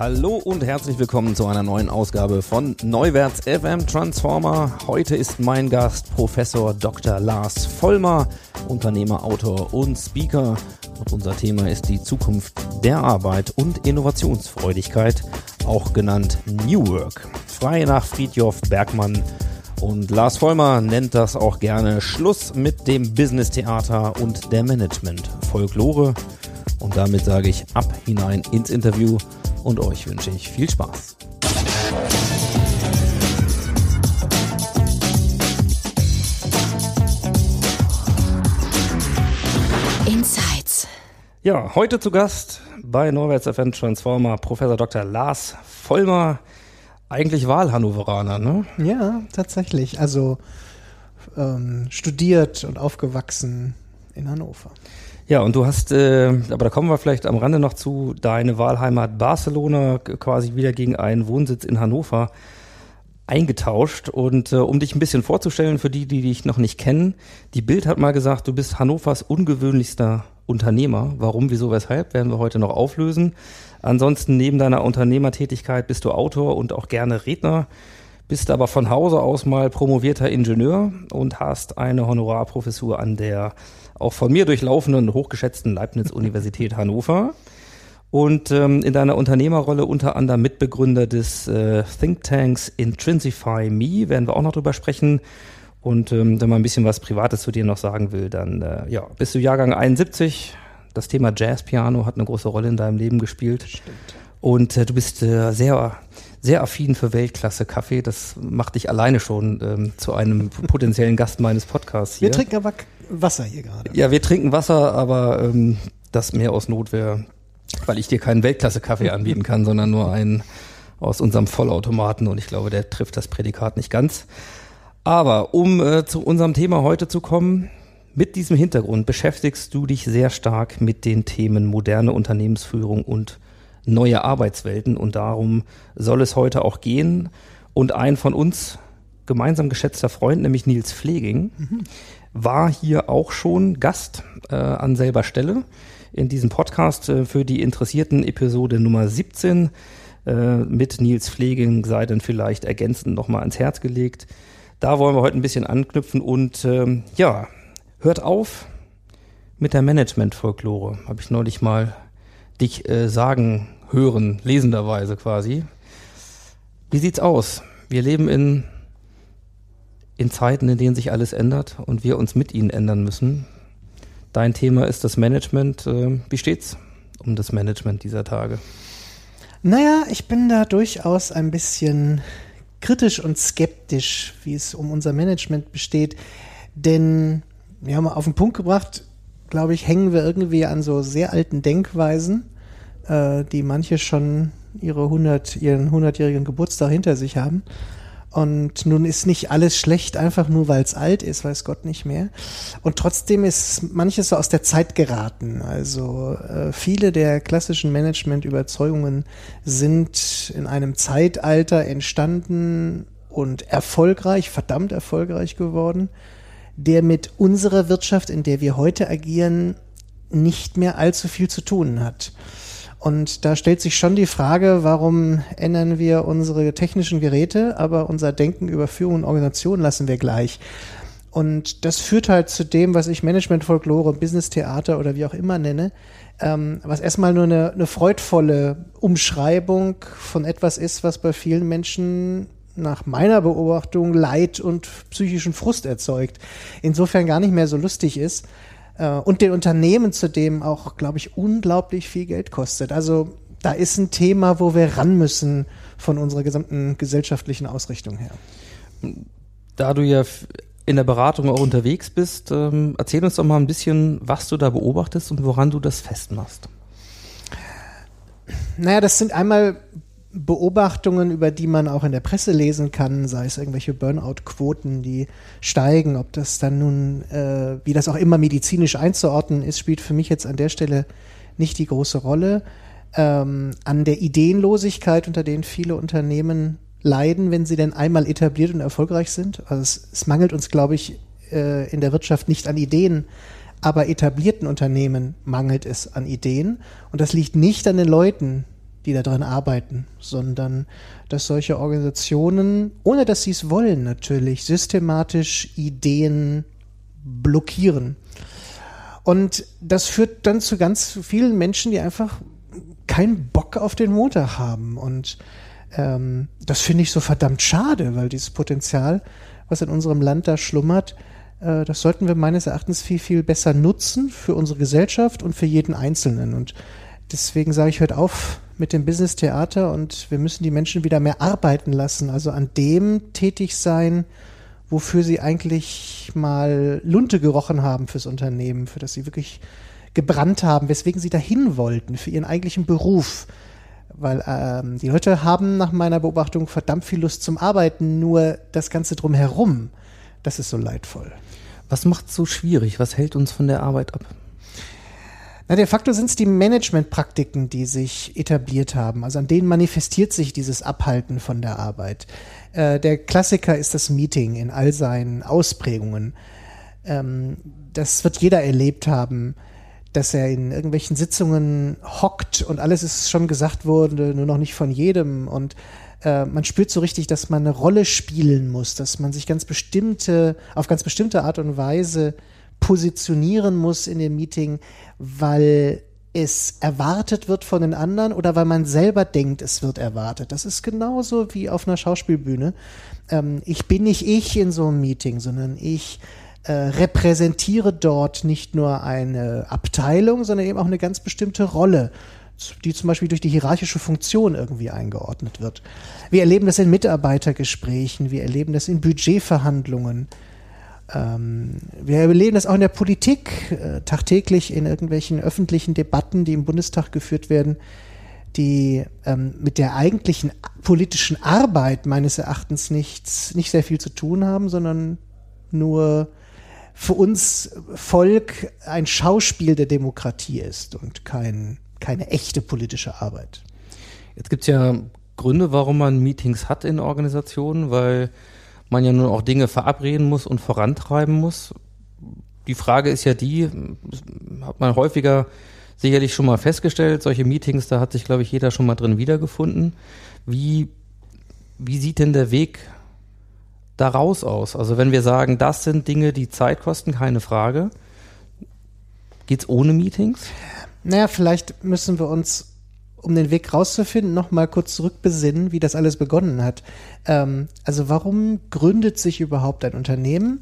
Hallo und herzlich willkommen zu einer neuen Ausgabe von Neuwärts FM Transformer. Heute ist mein Gast Professor Dr. Lars Vollmer, Unternehmer, Autor und Speaker. Und unser Thema ist die Zukunft der Arbeit und Innovationsfreudigkeit, auch genannt New Work. Frei nach Friedjof Bergmann. Und Lars Vollmer nennt das auch gerne Schluss mit dem Business-Theater und der Management-Folklore. Und damit sage ich ab hinein ins Interview und euch wünsche ich viel Spaß. Insights. Ja, heute zu Gast bei Norwärts FM Transformer Professor Dr. Lars Vollmer, eigentlich Wahlhannoveraner, ne? Ja, tatsächlich. Also ähm, studiert und aufgewachsen in Hannover. Ja, und du hast, äh, aber da kommen wir vielleicht am Rande noch zu, deine Wahlheimat Barcelona quasi wieder gegen einen Wohnsitz in Hannover eingetauscht. Und äh, um dich ein bisschen vorzustellen, für die, die dich noch nicht kennen, die Bild hat mal gesagt, du bist Hannovers ungewöhnlichster Unternehmer. Warum, wieso, weshalb, werden wir heute noch auflösen. Ansonsten neben deiner Unternehmertätigkeit bist du Autor und auch gerne Redner, bist aber von Hause aus mal promovierter Ingenieur und hast eine Honorarprofessur an der auch von mir durchlaufenden, hochgeschätzten Leibniz-Universität Hannover. Und ähm, in deiner Unternehmerrolle unter anderem Mitbegründer des äh, Thinktanks Intrinsify Me, werden wir auch noch drüber sprechen. Und ähm, wenn man ein bisschen was Privates zu dir noch sagen will, dann äh, ja, bist du Jahrgang 71. Das Thema Jazzpiano hat eine große Rolle in deinem Leben gespielt. Stimmt. Und äh, du bist äh, sehr, sehr affin für Weltklasse Kaffee. Das macht dich alleine schon ähm, zu einem potenziellen Gast meines Podcasts hier. Wir trinken aber Wasser hier gerade. Ja, wir trinken Wasser, aber ähm, das mehr aus Notwehr, weil ich dir keinen Weltklasse-Kaffee anbieten kann, sondern nur einen aus unserem Vollautomaten und ich glaube, der trifft das Prädikat nicht ganz. Aber um äh, zu unserem Thema heute zu kommen, mit diesem Hintergrund beschäftigst du dich sehr stark mit den Themen moderne Unternehmensführung und neue Arbeitswelten und darum soll es heute auch gehen. Und ein von uns gemeinsam geschätzter Freund, nämlich Nils Pfleging, war hier auch schon Gast äh, an selber Stelle in diesem Podcast äh, für die Interessierten Episode Nummer 17 äh, mit Nils Pfleging sei dann vielleicht ergänzend nochmal ans Herz gelegt. Da wollen wir heute ein bisschen anknüpfen und ähm, ja, hört auf mit der Management-Folklore. Habe ich neulich mal dich äh, sagen, hören, lesenderweise quasi. Wie sieht's aus? Wir leben in, in Zeiten, in denen sich alles ändert und wir uns mit ihnen ändern müssen. Dein Thema ist das Management. Äh, wie steht's um das Management dieser Tage? Naja, ich bin da durchaus ein bisschen kritisch und skeptisch, wie es um unser Management besteht. Denn wir haben auf den Punkt gebracht, glaube ich, hängen wir irgendwie an so sehr alten Denkweisen, äh, die manche schon ihre 100, ihren 100-jährigen Geburtstag hinter sich haben. Und nun ist nicht alles schlecht, einfach nur weil es alt ist, weiß Gott nicht mehr. Und trotzdem ist manches so aus der Zeit geraten. Also äh, viele der klassischen Management-Überzeugungen sind in einem Zeitalter entstanden und erfolgreich, verdammt erfolgreich geworden, der mit unserer Wirtschaft, in der wir heute agieren, nicht mehr allzu viel zu tun hat. Und da stellt sich schon die Frage, warum ändern wir unsere technischen Geräte, aber unser Denken über Führung und Organisation lassen wir gleich. Und das führt halt zu dem, was ich Management-Folklore, Business-Theater oder wie auch immer nenne, ähm, was erstmal nur eine, eine freudvolle Umschreibung von etwas ist, was bei vielen Menschen nach meiner Beobachtung Leid und psychischen Frust erzeugt. Insofern gar nicht mehr so lustig ist äh, und den Unternehmen zudem auch, glaube ich, unglaublich viel Geld kostet. Also da ist ein Thema, wo wir ran müssen von unserer gesamten gesellschaftlichen Ausrichtung her. Da du ja in der Beratung auch unterwegs bist, ähm, erzähl uns doch mal ein bisschen, was du da beobachtest und woran du das festmachst. Naja, das sind einmal Beobachtungen, über die man auch in der Presse lesen kann, sei es irgendwelche Burnout-Quoten, die steigen, ob das dann nun, äh, wie das auch immer medizinisch einzuordnen ist, spielt für mich jetzt an der Stelle nicht die große Rolle. Ähm, an der Ideenlosigkeit, unter denen viele Unternehmen leiden, wenn sie denn einmal etabliert und erfolgreich sind. Also es, es mangelt uns, glaube ich, äh, in der Wirtschaft nicht an Ideen, aber etablierten Unternehmen mangelt es an Ideen. Und das liegt nicht an den Leuten, die da dran arbeiten, sondern dass solche Organisationen, ohne dass sie es wollen natürlich, systematisch Ideen blockieren. Und das führt dann zu ganz vielen Menschen, die einfach keinen Bock auf den Montag haben. Und ähm, das finde ich so verdammt schade, weil dieses Potenzial, was in unserem Land da schlummert, äh, das sollten wir meines Erachtens viel, viel besser nutzen für unsere Gesellschaft und für jeden Einzelnen. Und deswegen sage ich, hört auf mit dem Business-Theater und wir müssen die Menschen wieder mehr arbeiten lassen, also an dem tätig sein, wofür sie eigentlich mal Lunte gerochen haben fürs Unternehmen, für das sie wirklich gebrannt haben, weswegen sie dahin wollten, für ihren eigentlichen Beruf. Weil ähm, die Leute haben nach meiner Beobachtung verdammt viel Lust zum Arbeiten, nur das Ganze drumherum, das ist so leidvoll. Was macht so schwierig? Was hält uns von der Arbeit ab? Na, de facto sind es die Managementpraktiken, die sich etabliert haben. Also an denen manifestiert sich dieses Abhalten von der Arbeit. Äh, der Klassiker ist das Meeting in all seinen Ausprägungen. Ähm, das wird jeder erlebt haben, dass er in irgendwelchen Sitzungen hockt und alles ist schon gesagt worden, nur noch nicht von jedem. Und äh, man spürt so richtig, dass man eine Rolle spielen muss, dass man sich ganz bestimmte, auf ganz bestimmte Art und Weise positionieren muss in dem Meeting, weil es erwartet wird von den anderen oder weil man selber denkt, es wird erwartet. Das ist genauso wie auf einer Schauspielbühne. Ähm, ich bin nicht ich in so einem Meeting, sondern ich äh, repräsentiere dort nicht nur eine Abteilung, sondern eben auch eine ganz bestimmte Rolle, die zum Beispiel durch die hierarchische Funktion irgendwie eingeordnet wird. Wir erleben das in Mitarbeitergesprächen, wir erleben das in Budgetverhandlungen. Ähm, wir erleben das auch in der Politik, äh, tagtäglich in irgendwelchen öffentlichen Debatten, die im Bundestag geführt werden, die ähm, mit der eigentlichen politischen Arbeit meines Erachtens nichts, nicht sehr viel zu tun haben, sondern nur für uns Volk ein Schauspiel der Demokratie ist und kein, keine echte politische Arbeit. Jetzt gibt es ja Gründe, warum man Meetings hat in Organisationen, weil man ja nun auch Dinge verabreden muss und vorantreiben muss. Die Frage ist ja die, hat man häufiger sicherlich schon mal festgestellt, solche Meetings, da hat sich, glaube ich, jeder schon mal drin wiedergefunden. Wie, wie sieht denn der Weg daraus aus? Also wenn wir sagen, das sind Dinge, die Zeit kosten, keine Frage. Geht's ohne Meetings? Naja, vielleicht müssen wir uns, um den Weg rauszufinden, noch mal kurz zurückbesinnen, wie das alles begonnen hat. Ähm, also warum gründet sich überhaupt ein Unternehmen?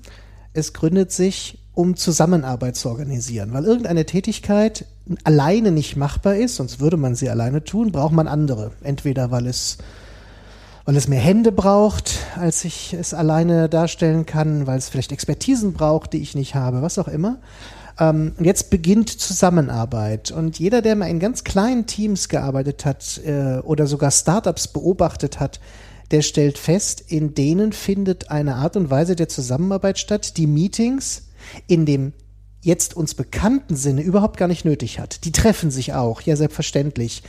Es gründet sich, um Zusammenarbeit zu organisieren, weil irgendeine Tätigkeit alleine nicht machbar ist, sonst würde man sie alleine tun, braucht man andere. Entweder weil es weil es mehr Hände braucht, als ich es alleine darstellen kann, weil es vielleicht Expertisen braucht, die ich nicht habe, was auch immer. Ähm, jetzt beginnt Zusammenarbeit. Und jeder, der mal in ganz kleinen Teams gearbeitet hat äh, oder sogar Startups beobachtet hat, der stellt fest, in denen findet eine Art und Weise der Zusammenarbeit statt, die Meetings in dem jetzt uns bekannten Sinne überhaupt gar nicht nötig hat. Die treffen sich auch, ja selbstverständlich,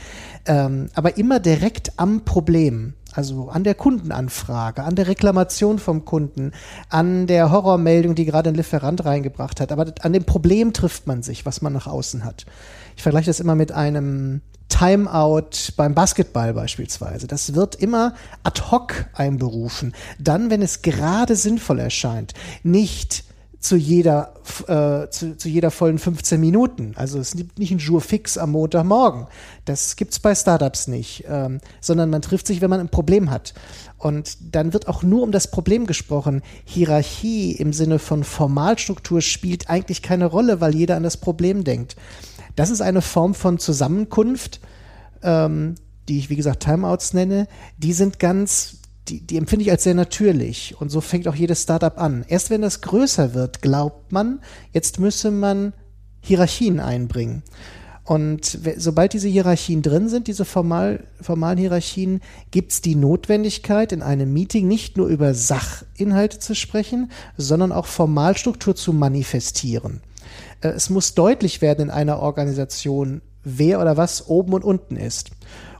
ähm, aber immer direkt am Problem. Also an der Kundenanfrage, an der Reklamation vom Kunden, an der Horrormeldung, die gerade ein Lieferant reingebracht hat. Aber an dem Problem trifft man sich, was man nach außen hat. Ich vergleiche das immer mit einem Timeout beim Basketball beispielsweise. Das wird immer ad hoc einberufen. Dann, wenn es gerade sinnvoll erscheint. Nicht zu jeder, äh, zu, zu jeder vollen 15 Minuten. Also es gibt nicht ein Jour fix am Montagmorgen. Das gibt's bei Startups nicht, ähm, sondern man trifft sich, wenn man ein Problem hat. Und dann wird auch nur um das Problem gesprochen. Hierarchie im Sinne von Formalstruktur spielt eigentlich keine Rolle, weil jeder an das Problem denkt. Das ist eine Form von Zusammenkunft, ähm, die ich wie gesagt Timeouts nenne. Die sind ganz die, die empfinde ich als sehr natürlich. Und so fängt auch jedes Startup an. Erst wenn das größer wird, glaubt man, jetzt müsse man Hierarchien einbringen. Und sobald diese Hierarchien drin sind, diese formal, formalen Hierarchien, gibt es die Notwendigkeit, in einem Meeting nicht nur über Sachinhalte zu sprechen, sondern auch Formalstruktur zu manifestieren. Äh, Es muss deutlich werden in einer Organisation, wer oder was oben und unten ist.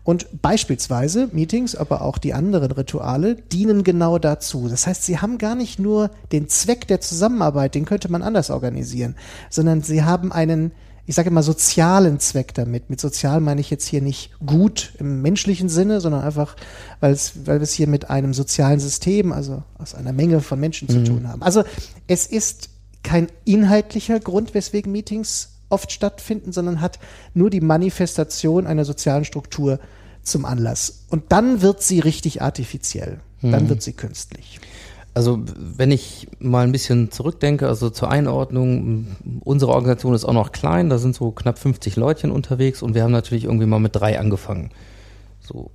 Und beispielsweise Meetings, aber auch die anderen Rituale dienen genau dazu. Das heißt, sie haben gar nicht nur den Zweck der Zusammenarbeit, den könnte man anders organisieren, sondern sie haben einen, ich sage immer, sozialen Zweck damit. Mit sozial meine ich jetzt hier nicht gut im menschlichen Sinne, sondern einfach, weil es, weil wir es hier mit einem sozialen System, also aus einer Menge von Menschen zu tun haben. Also es ist kein inhaltlicher Grund, weswegen Meetings oft stattfinden, sondern hat nur die Manifestation einer sozialen Struktur zum Anlass. Und dann wird sie richtig artifiziell. Dann wird sie künstlich. Also wenn ich mal ein bisschen zurückdenke, also zur Einordnung, unsere Organisation ist auch noch klein, da sind so knapp 50 Leutchen unterwegs und wir haben natürlich irgendwie mal mit drei angefangen. So.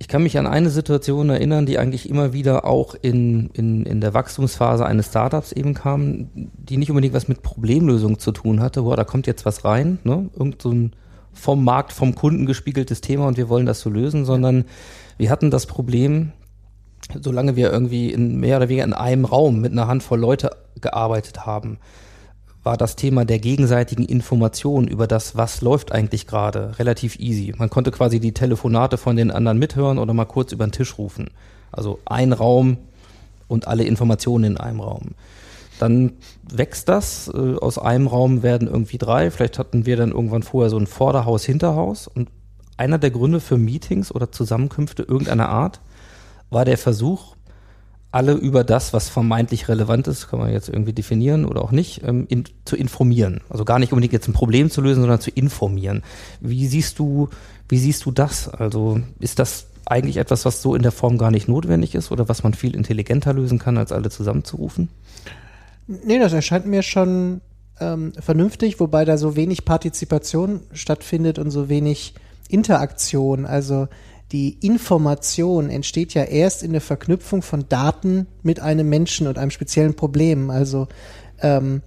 Ich kann mich an eine Situation erinnern, die eigentlich immer wieder auch in, in, in der Wachstumsphase eines Startups eben kam, die nicht unbedingt was mit Problemlösung zu tun hatte. Boah, da kommt jetzt was rein, ne? Irgend so ein vom Markt, vom Kunden gespiegeltes Thema und wir wollen das so lösen, sondern wir hatten das Problem, solange wir irgendwie in mehr oder weniger in einem Raum mit einer Handvoll Leute gearbeitet haben, war das Thema der gegenseitigen Information über das, was läuft eigentlich gerade, relativ easy. Man konnte quasi die Telefonate von den anderen mithören oder mal kurz über den Tisch rufen. Also ein Raum und alle Informationen in einem Raum. Dann wächst das, äh, aus einem Raum werden irgendwie drei, vielleicht hatten wir dann irgendwann vorher so ein Vorderhaus, Hinterhaus und einer der Gründe für Meetings oder Zusammenkünfte irgendeiner Art war der Versuch, alle über das, was vermeintlich relevant ist, kann man jetzt irgendwie definieren oder auch nicht, ähm, in, zu informieren. Also gar nicht unbedingt jetzt ein Problem zu lösen, sondern zu informieren. Wie siehst du, wie siehst du das? Also ist das eigentlich etwas, was so in der Form gar nicht notwendig ist oder was man viel intelligenter lösen kann, als alle zusammenzurufen? Nee, das erscheint mir schon ähm, vernünftig, wobei da so wenig Partizipation stattfindet und so wenig Interaktion. Also die Information entsteht ja erst in der Verknüpfung von Daten mit einem Menschen und einem speziellen Problem. Also ähm,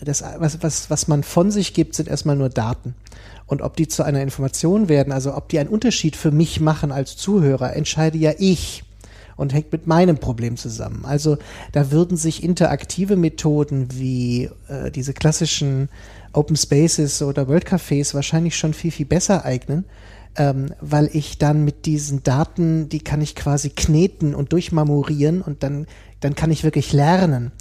das, was, was, was man von sich gibt, sind erstmal nur Daten. Und ob die zu einer Information werden, also ob die einen Unterschied für mich machen als Zuhörer, entscheide ja ich und hängt mit meinem Problem zusammen. Also da würden sich interaktive Methoden wie äh, diese klassischen Open Spaces oder World Cafés wahrscheinlich schon viel, viel besser eignen, ähm, weil ich dann mit diesen Daten, die kann ich quasi kneten und durchmarmorieren und dann, dann kann ich wirklich lernen.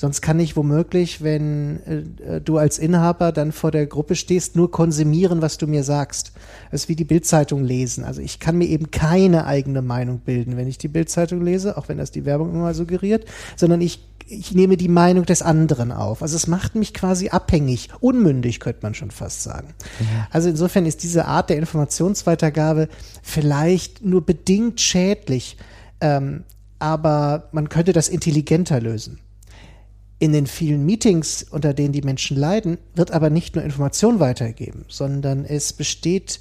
Sonst kann ich womöglich, wenn äh, äh, du als Inhaber dann vor der Gruppe stehst, nur konsumieren, was du mir sagst. Das ist wie die Bildzeitung lesen. Also ich kann mir eben keine eigene Meinung bilden, wenn ich die Bildzeitung lese, auch wenn das die Werbung immer suggeriert, sondern ich ich nehme die Meinung des anderen auf. Also es macht mich quasi abhängig, unmündig könnte man schon fast sagen. Also insofern ist diese Art der Informationsweitergabe vielleicht nur bedingt schädlich, ähm, aber man könnte das intelligenter lösen. In den vielen Meetings, unter denen die Menschen leiden, wird aber nicht nur Information weitergegeben, sondern es besteht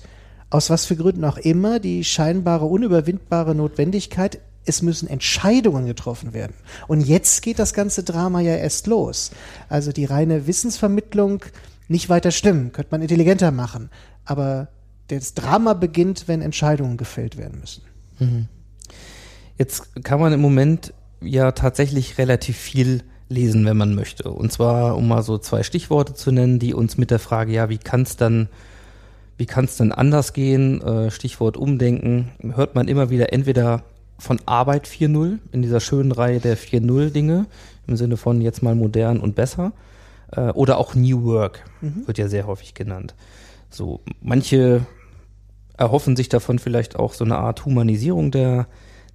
aus was für Gründen auch immer die scheinbare unüberwindbare Notwendigkeit, es müssen Entscheidungen getroffen werden. Und jetzt geht das ganze Drama ja erst los. Also die reine Wissensvermittlung nicht weiter stimmen, könnte man intelligenter machen. Aber das Drama beginnt, wenn Entscheidungen gefällt werden müssen. Jetzt kann man im Moment ja tatsächlich relativ viel lesen, wenn man möchte. Und zwar, um mal so zwei Stichworte zu nennen, die uns mit der Frage, ja, wie kann es dann, wie kann es denn anders gehen, äh, Stichwort Umdenken, hört man immer wieder entweder von Arbeit 4.0 in dieser schönen Reihe der 4.0 Dinge, im Sinne von jetzt mal modern und besser, äh, oder auch New Work, wird ja sehr häufig genannt. So, manche erhoffen sich davon vielleicht auch so eine Art Humanisierung der,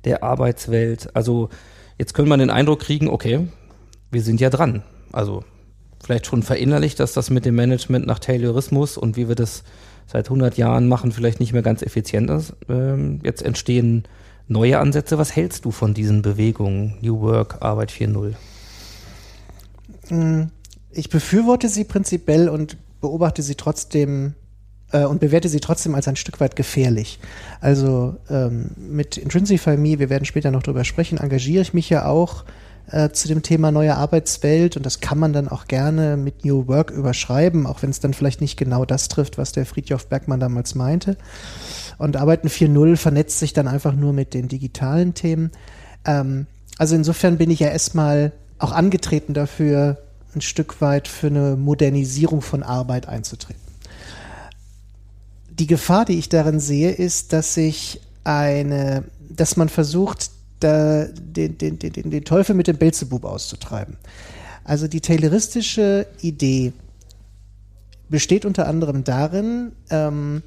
der Arbeitswelt. Also jetzt könnte man den Eindruck kriegen, okay, wir sind ja dran. Also vielleicht schon verinnerlicht, dass das mit dem Management nach Taylorismus und wie wir das seit 100 Jahren machen, vielleicht nicht mehr ganz effizient ist. Ähm, jetzt entstehen neue Ansätze. Was hältst du von diesen Bewegungen? New Work, Arbeit 4.0? Ich befürworte sie prinzipiell und beobachte sie trotzdem äh, und bewerte sie trotzdem als ein Stück weit gefährlich. Also ähm, mit Intrinsify Me, wir werden später noch drüber sprechen, engagiere ich mich ja auch äh, zu dem Thema neue Arbeitswelt und das kann man dann auch gerne mit New Work überschreiben, auch wenn es dann vielleicht nicht genau das trifft, was der Friedhof Bergmann damals meinte. Und Arbeiten 4.0 vernetzt sich dann einfach nur mit den digitalen Themen. Ähm, also insofern bin ich ja erstmal auch angetreten dafür, ein Stück weit für eine Modernisierung von Arbeit einzutreten. Die Gefahr, die ich darin sehe, ist, dass sich eine, dass man versucht, da, den, den, den, den Teufel mit dem Belzebub auszutreiben. Also die tayloristische Idee besteht unter anderem darin, ähm,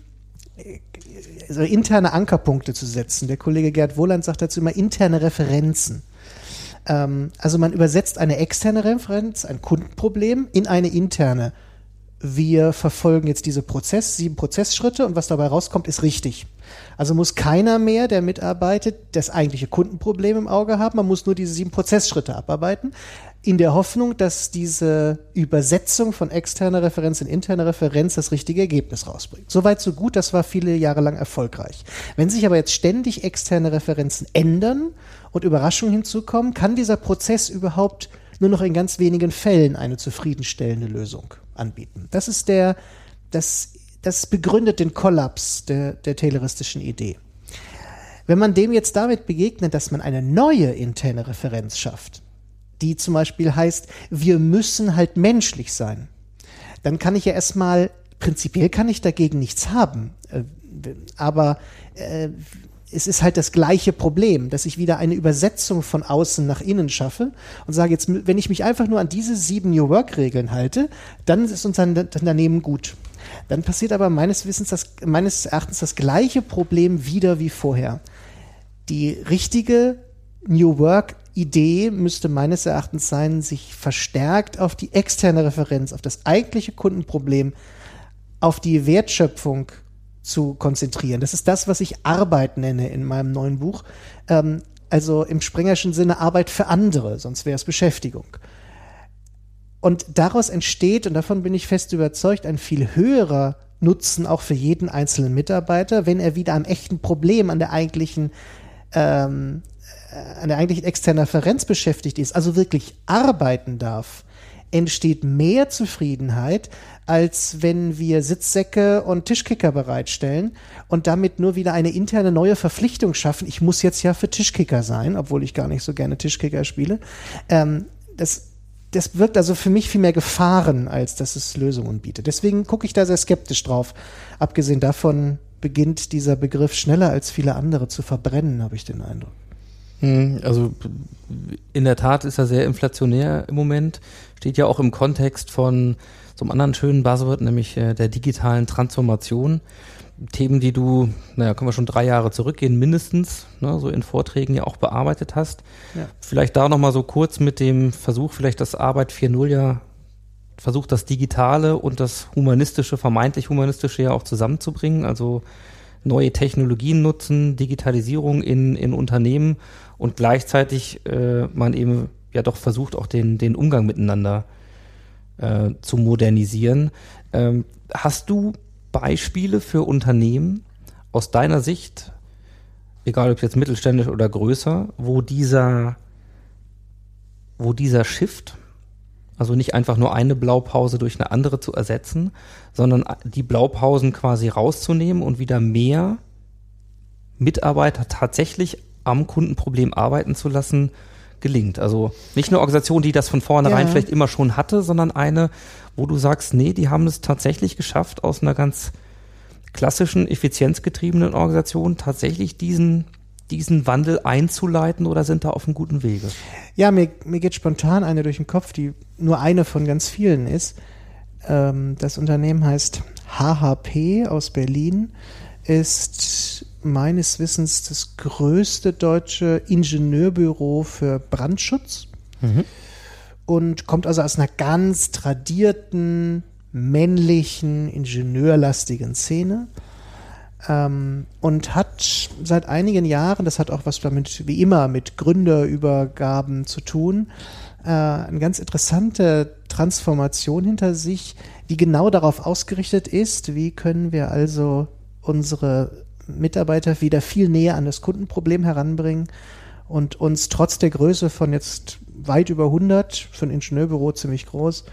also interne Ankerpunkte zu setzen. Der Kollege Gerd Wohland sagt dazu immer interne Referenzen. Ähm, also man übersetzt eine externe Referenz, ein Kundenproblem, in eine interne. Wir verfolgen jetzt diese Prozess, sieben Prozessschritte und was dabei rauskommt, ist richtig. Also muss keiner mehr, der mitarbeitet, das eigentliche Kundenproblem im Auge haben. Man muss nur diese sieben Prozessschritte abarbeiten, in der Hoffnung, dass diese Übersetzung von externer Referenz in interne Referenz das richtige Ergebnis rausbringt. Soweit so gut, das war viele Jahre lang erfolgreich. Wenn sich aber jetzt ständig externe Referenzen ändern und Überraschungen hinzukommen, kann dieser Prozess überhaupt nur noch in ganz wenigen Fällen eine zufriedenstellende Lösung anbieten. Das ist der, das, das begründet den Kollaps der, der tayloristischen Idee. Wenn man dem jetzt damit begegnet, dass man eine neue interne Referenz schafft, die zum Beispiel heißt, wir müssen halt menschlich sein, dann kann ich ja erstmal, prinzipiell kann ich dagegen nichts haben. Äh, aber äh, es ist halt das gleiche Problem, dass ich wieder eine Übersetzung von außen nach innen schaffe und sage jetzt, wenn ich mich einfach nur an diese sieben New Work Regeln halte, dann ist unser Unternehmen gut. Dann passiert aber meines Wissens, das, meines Erachtens das gleiche Problem wieder wie vorher. Die richtige New Work Idee müsste meines Erachtens sein, sich verstärkt auf die externe Referenz, auf das eigentliche Kundenproblem, auf die Wertschöpfung zu konzentrieren. Das ist das, was ich Arbeit nenne in meinem neuen Buch. Ähm, also im Sprengerschen Sinne Arbeit für andere, sonst wäre es Beschäftigung. Und daraus entsteht, und davon bin ich fest überzeugt, ein viel höherer Nutzen auch für jeden einzelnen Mitarbeiter, wenn er wieder am echten Problem, an der eigentlichen, ähm, an der eigentlichen externen Referenz beschäftigt ist, also wirklich arbeiten darf, entsteht mehr Zufriedenheit, als wenn wir Sitzsäcke und Tischkicker bereitstellen und damit nur wieder eine interne neue Verpflichtung schaffen. Ich muss jetzt ja für Tischkicker sein, obwohl ich gar nicht so gerne Tischkicker spiele. Ähm, das, das wirkt also für mich viel mehr Gefahren, als dass es Lösungen bietet. Deswegen gucke ich da sehr skeptisch drauf. Abgesehen davon beginnt dieser Begriff schneller als viele andere zu verbrennen, habe ich den Eindruck. Hm, also in der Tat ist er sehr inflationär im Moment. Steht ja auch im Kontext von so einem anderen schönen Buzzword, nämlich äh, der digitalen Transformation. Themen, die du, naja, können wir schon drei Jahre zurückgehen, mindestens, ne, so in Vorträgen ja auch bearbeitet hast. Ja. Vielleicht da nochmal so kurz mit dem Versuch, vielleicht das Arbeit 4.0 ja versucht, das Digitale und das Humanistische, vermeintlich Humanistische ja auch zusammenzubringen. Also neue Technologien nutzen, Digitalisierung in, in Unternehmen und gleichzeitig äh, man eben ja doch versucht, auch den, den Umgang miteinander äh, zu modernisieren. Ähm, hast du Beispiele für Unternehmen aus deiner Sicht, egal ob jetzt mittelständisch oder größer, wo dieser, wo dieser Shift, also nicht einfach nur eine Blaupause durch eine andere zu ersetzen, sondern die Blaupausen quasi rauszunehmen und wieder mehr Mitarbeiter tatsächlich am Kundenproblem arbeiten zu lassen, gelingt. Also nicht eine Organisation, die das von vornherein ja. vielleicht immer schon hatte, sondern eine, wo du sagst, nee, die haben es tatsächlich geschafft, aus einer ganz klassischen, effizienzgetriebenen Organisation tatsächlich diesen diesen Wandel einzuleiten oder sind da auf einem guten Wege? Ja, mir, mir geht spontan eine durch den Kopf, die nur eine von ganz vielen ist. Ähm, das Unternehmen heißt HHP aus Berlin, ist meines Wissens das größte deutsche Ingenieurbüro für Brandschutz mhm. und kommt also aus einer ganz tradierten, männlichen, ingenieurlastigen Szene ähm, und hat seit einigen Jahren, das hat auch was damit wie immer mit Gründerübergaben zu tun, äh, eine ganz interessante Transformation hinter sich, die genau darauf ausgerichtet ist, wie können wir also unsere Mitarbeiter wieder viel näher an das Kundenproblem heranbringen und uns trotz der Größe von jetzt weit über 100, für ein Ingenieurbüro ziemlich groß,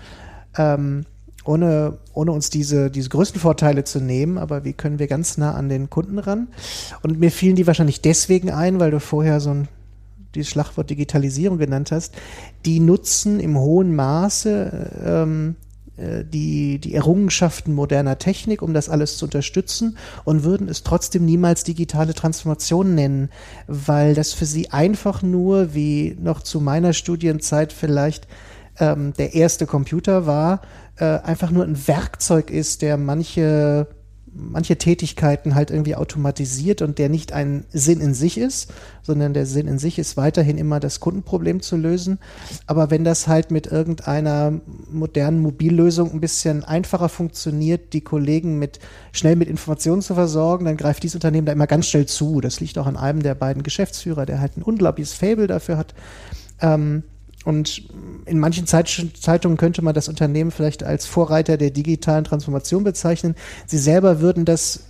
ähm, ohne, ohne uns diese, diese Größenvorteile zu nehmen, aber wie können wir ganz nah an den Kunden ran? Und mir fielen die wahrscheinlich deswegen ein, weil du vorher so ein dieses Schlagwort Digitalisierung genannt hast, die nutzen im hohen Maße ähm, äh, die, die Errungenschaften moderner Technik, um das alles zu unterstützen und würden es trotzdem niemals digitale Transformation nennen, weil das für sie einfach nur, wie noch zu meiner Studienzeit vielleicht ähm, der erste Computer war, äh, einfach nur ein Werkzeug ist, der manche manche Tätigkeiten halt irgendwie automatisiert und der nicht ein Sinn in sich ist, sondern der Sinn in sich ist weiterhin immer das Kundenproblem zu lösen. Aber wenn das halt mit irgendeiner modernen Mobillösung ein bisschen einfacher funktioniert, die Kollegen mit schnell mit Informationen zu versorgen, dann greift dieses Unternehmen da immer ganz schnell zu. Das liegt auch an einem der beiden Geschäftsführer, der halt ein unglaubliches Fable dafür hat. Ähm, und in manchen Zeit Zeitungen könnte man das Unternehmen vielleicht als Vorreiter der digitalen Transformation bezeichnen. Sie selber würden das,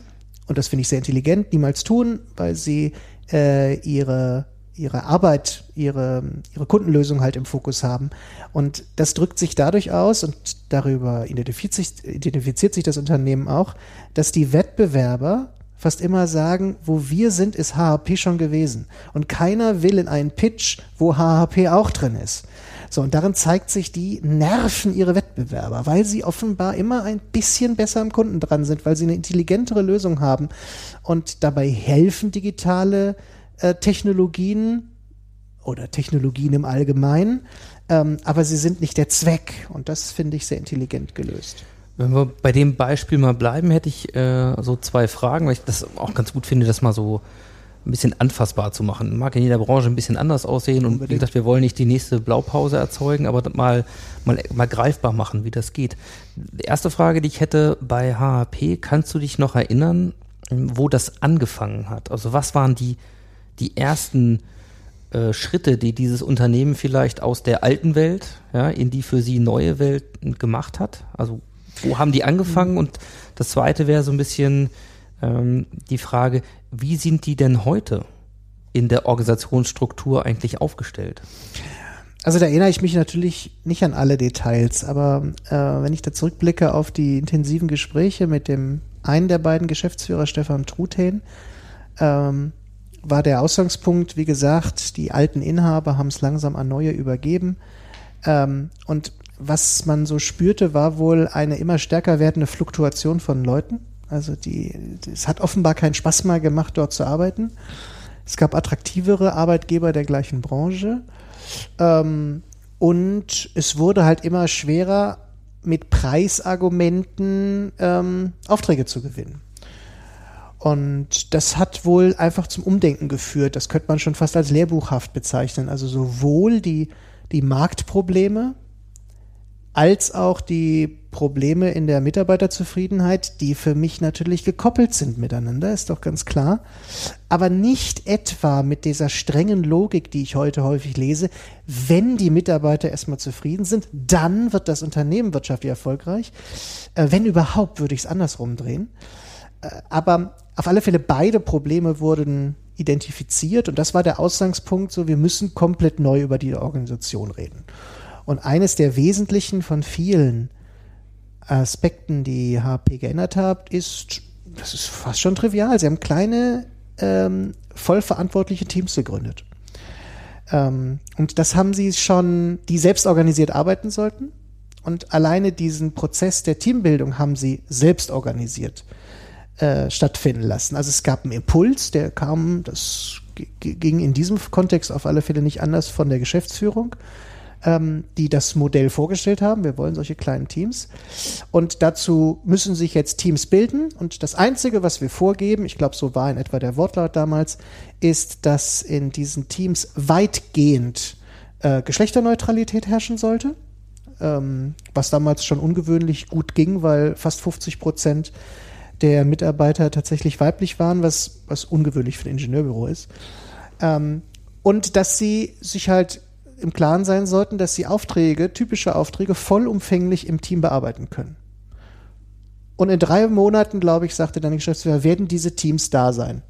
und das finde ich sehr intelligent, niemals tun, weil sie äh, ihre ihre Arbeit, ihre, ihre Kundenlösung halt im Fokus haben. Und das drückt sich dadurch aus, und darüber identifiziert sich, identifiziert sich das Unternehmen auch, dass die Wettbewerber fast immer sagen, wo wir sind, ist HHP schon gewesen. Und keiner will in einen Pitch, wo HHP auch drin ist. So, und darin zeigt sich, die nerven ihre Wettbewerber, weil sie offenbar immer ein bisschen besser am Kunden dran sind, weil sie eine intelligentere Lösung haben. Und dabei helfen digitale äh, Technologien oder Technologien im Allgemeinen, ähm, aber sie sind nicht der Zweck. Und das finde ich sehr intelligent gelöst. Wenn wir bei dem Beispiel mal bleiben, hätte ich äh, so zwei Fragen, weil ich das auch ganz gut finde, das mal so ein bisschen anfassbar zu machen. Mag in jeder Branche ein bisschen anders aussehen und wie gesagt, wir wollen nicht die nächste Blaupause erzeugen, aber mal, mal, mal greifbar machen, wie das geht. Die erste Frage, die ich hätte bei HHP, kannst du dich noch erinnern, wo das angefangen hat? Also was waren die, die ersten äh, Schritte, die dieses Unternehmen vielleicht aus der alten Welt ja, in die für sie neue Welt gemacht hat? Also wo haben die angefangen? Und das zweite wäre so ein bisschen ähm, die Frage, wie sind die denn heute in der Organisationsstruktur eigentlich aufgestellt? Also da erinnere ich mich natürlich nicht an alle Details, aber äh, wenn ich da zurückblicke auf die intensiven Gespräche mit dem einen der beiden Geschäftsführer, Stefan Truthahn, ähm, war der Ausgangspunkt, wie gesagt, die alten Inhaber haben es langsam an neue übergeben. Ähm, und was man so spürte, war wohl eine immer stärker werdende Fluktuation von Leuten. Also die, es hat offenbar keinen Spaß mehr gemacht, dort zu arbeiten. Es gab attraktivere Arbeitgeber der gleichen Branche. Ähm, und es wurde halt immer schwerer, mit Preisargumenten ähm, Aufträge zu gewinnen. Und das hat wohl einfach zum Umdenken geführt. Das könnte man schon fast als lehrbuchhaft bezeichnen. Also sowohl die, die Marktprobleme, als auch die Probleme in der Mitarbeiterzufriedenheit, die für mich natürlich gekoppelt sind miteinander, ist doch ganz klar. Aber nicht etwa mit dieser strengen Logik, die ich heute häufig lese, wenn die Mitarbeiter erstmal zufrieden sind, dann wird das Unternehmen wirtschaftlich erfolgreich. Äh, wenn überhaupt, würde ich es andersrum drehen. Äh, aber auf alle Fälle beide Probleme wurden identifiziert und das war der Ausgangspunkt, so wir müssen komplett neu über die Organisation reden. Und eines der wesentlichen von vielen Aspekten, die HP geändert hat, ist, das ist fast schon trivial, sie haben kleine, ähm, vollverantwortliche Teams gegründet. Ähm, und das haben sie schon, die selbst organisiert arbeiten sollten. Und alleine diesen Prozess der Teambildung haben sie selbst organisiert äh, stattfinden lassen. Also es gab einen Impuls, der kam, das ging in diesem Kontext auf alle Fälle nicht anders von der Geschäftsführung ähm, die das Modell vorgestellt haben. Wir wollen solche kleinen Teams. Und dazu müssen sich jetzt Teams bilden. Und das Einzige, was wir vorgeben, ich glaube, so war in etwa der Wortlaut damals, ist, dass in diesen Teams weitgehend äh, Geschlechterneutralität herrschen sollte. Ähm, was damals schon ungewöhnlich gut ging, weil fast 50 Prozent der Mitarbeiter tatsächlich weiblich waren, was, was ungewöhnlich für ein Ingenieurbüro ist. Ähm, und dass sie sich halt im Klaren sein sollten, dass sie Aufträge, typische Aufträge, vollumfänglich im Team bearbeiten können. Und in drei Monaten, glaube ich, sagte dann die Geschäftsführer, werden diese Teams da sein.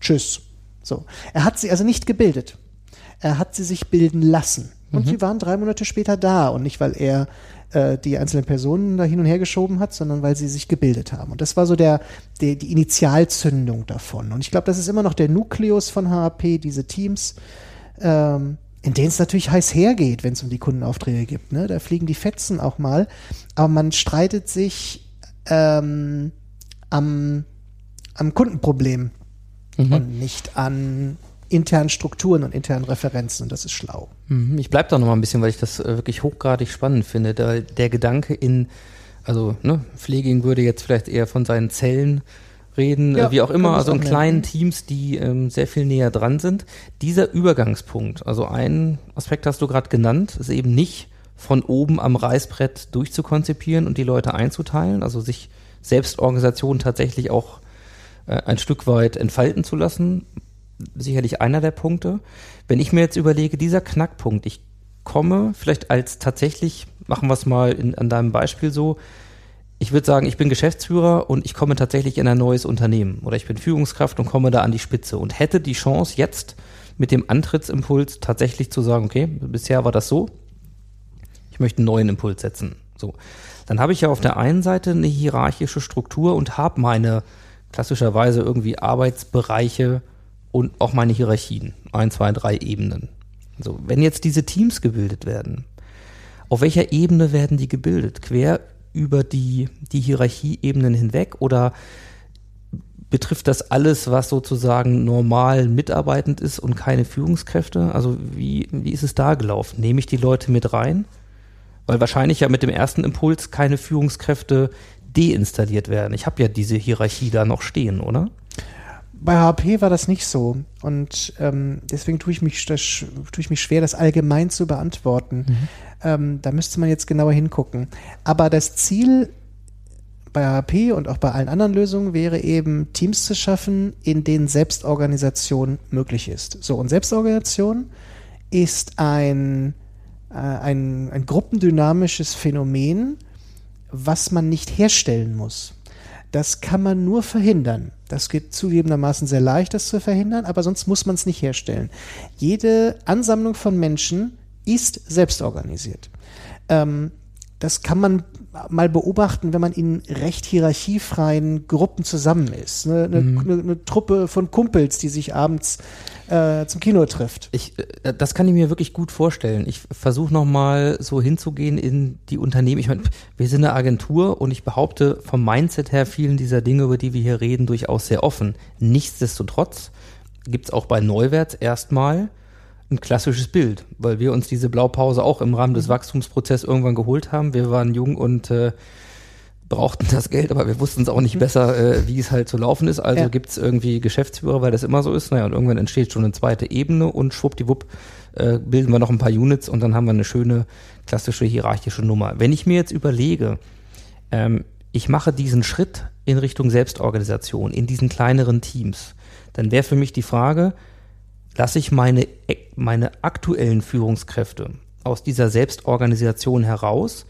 Tschüss. So. Er hat sie also nicht gebildet. Er hat sie sich bilden lassen. Und sie waren drei Monate später da. Und nicht, weil er äh, die einzelnen Personen da hin und her geschoben hat, sondern weil sie sich gebildet haben. Und das war so der, der die Initialzündung davon. Und ich glaube, das ist immer noch der Nukleus von HAP, diese Teams, ähm, in denen es natürlich heiß hergeht, wenn es um die Kundenaufträge gibt. Ne? Da fliegen die Fetzen auch mal. Aber man streitet sich ähm, am, am Kundenproblem und nicht an internen Strukturen und internen Referenzen. Und das ist schlau. Mhm. Ich bleibe da noch mal ein bisschen, weil ich das äh, wirklich hochgradig spannend finde. Da, der Gedanke in, also ne, Pfleging würde jetzt vielleicht eher von seinen Zellen reden, Ja, äh, wie auch immer, also in kleinen nennen. Teams, die ähm, sehr viel näher dran sind. Dieser Übergangspunkt, also ein Aspekt hast du gerade genannt, ist eben nicht von oben am Reißbrett durchzukonzipieren und die Leute einzuteilen, also sich Selbstorganisation tatsächlich auch äh, ein Stück weit entfalten zu lassen. Sicherlich einer der Punkte. Wenn ich mir jetzt überlege, dieser Knackpunkt, ich komme vielleicht als tatsächlich, machen wir es mal in, an deinem Beispiel so, ich würde sagen, ich bin Geschäftsführer und ich komme tatsächlich in ein neues Unternehmen oder ich bin Führungskraft und komme da an die Spitze und hätte die Chance jetzt mit dem Antrittsimpuls tatsächlich zu sagen, okay, bisher war das so, ich möchte einen neuen Impuls setzen. So, dann habe ich ja auf der einen Seite eine hierarchische Struktur und habe meine klassischerweise irgendwie Arbeitsbereiche und auch meine Hierarchien, ein, zwei, drei Ebenen. So, wenn jetzt diese Teams gebildet werden, auf welcher Ebene werden die gebildet? Quer über die, die Hierarchieebenen hinweg oder betrifft das alles, was sozusagen normal mitarbeitend ist und keine Führungskräfte? Also wie, wie ist es da gelaufen? Nehme ich die Leute mit rein? Weil wahrscheinlich ja mit dem ersten Impuls keine Führungskräfte deinstalliert werden. Ich habe ja diese Hierarchie da noch stehen, oder? Bei HP war das nicht so. Und ähm, deswegen tue ich, mich, das, tue ich mich schwer, das allgemein zu beantworten. Ähm, da müsste man jetzt genauer hingucken. Aber das Ziel bei HP und auch bei allen anderen Lösungen wäre eben, Teams zu schaffen, in denen Selbstorganisation möglich ist. So, und Selbstorganisation ist ein, äh, ein, ein gruppendynamisches Phänomen, was man nicht herstellen muss. Das kann man nur verhindern. Das geht zugegebenermaßen sehr leicht, das zu verhindern, aber sonst muss man es nicht herstellen. Jede Ansammlung von Menschen ist selbstorganisiert. Ähm, das kann man mal beobachten, wenn man in recht hierarchiefreien Gruppen zusammen ist. Eine, eine, eine, eine Truppe von Kumpels, die sich abends äh, zum Kino trifft. Ich, äh, das kann ich mir wirklich gut vorstellen. Ich versuche nochmal so hinzugehen in die Unternehmen. Ich meine, wir sind eine Agentur und ich behaupte vom Mindset her vielen dieser Dinge, über die wir hier reden, durchaus sehr offen. Nichtsdestotrotz gibt es auch bei Neuwerts erstmal ein klassisches Bild, weil wir uns diese Blaupause auch im Rahmen des Wachstumsprozesses irgendwann geholt haben. Wir waren jung und äh, brauchten das Geld, aber wir wussten es auch nicht besser, äh, wie es halt zu laufen ist. Also Ja. gibt es irgendwie Geschäftsführer, weil das immer so ist. Naja, und irgendwann entsteht schon eine zweite Ebene und schwuppdiwupp äh, bilden wir noch ein paar Units und dann haben wir eine schöne klassische hierarchische Nummer. Wenn ich mir jetzt überlege, ähm, ich mache diesen Schritt in Richtung Selbstorganisation, in diesen kleineren Teams, dann wäre für mich die Frage, lasse ich meine, meine aktuellen Führungskräfte aus dieser Selbstorganisation heraus,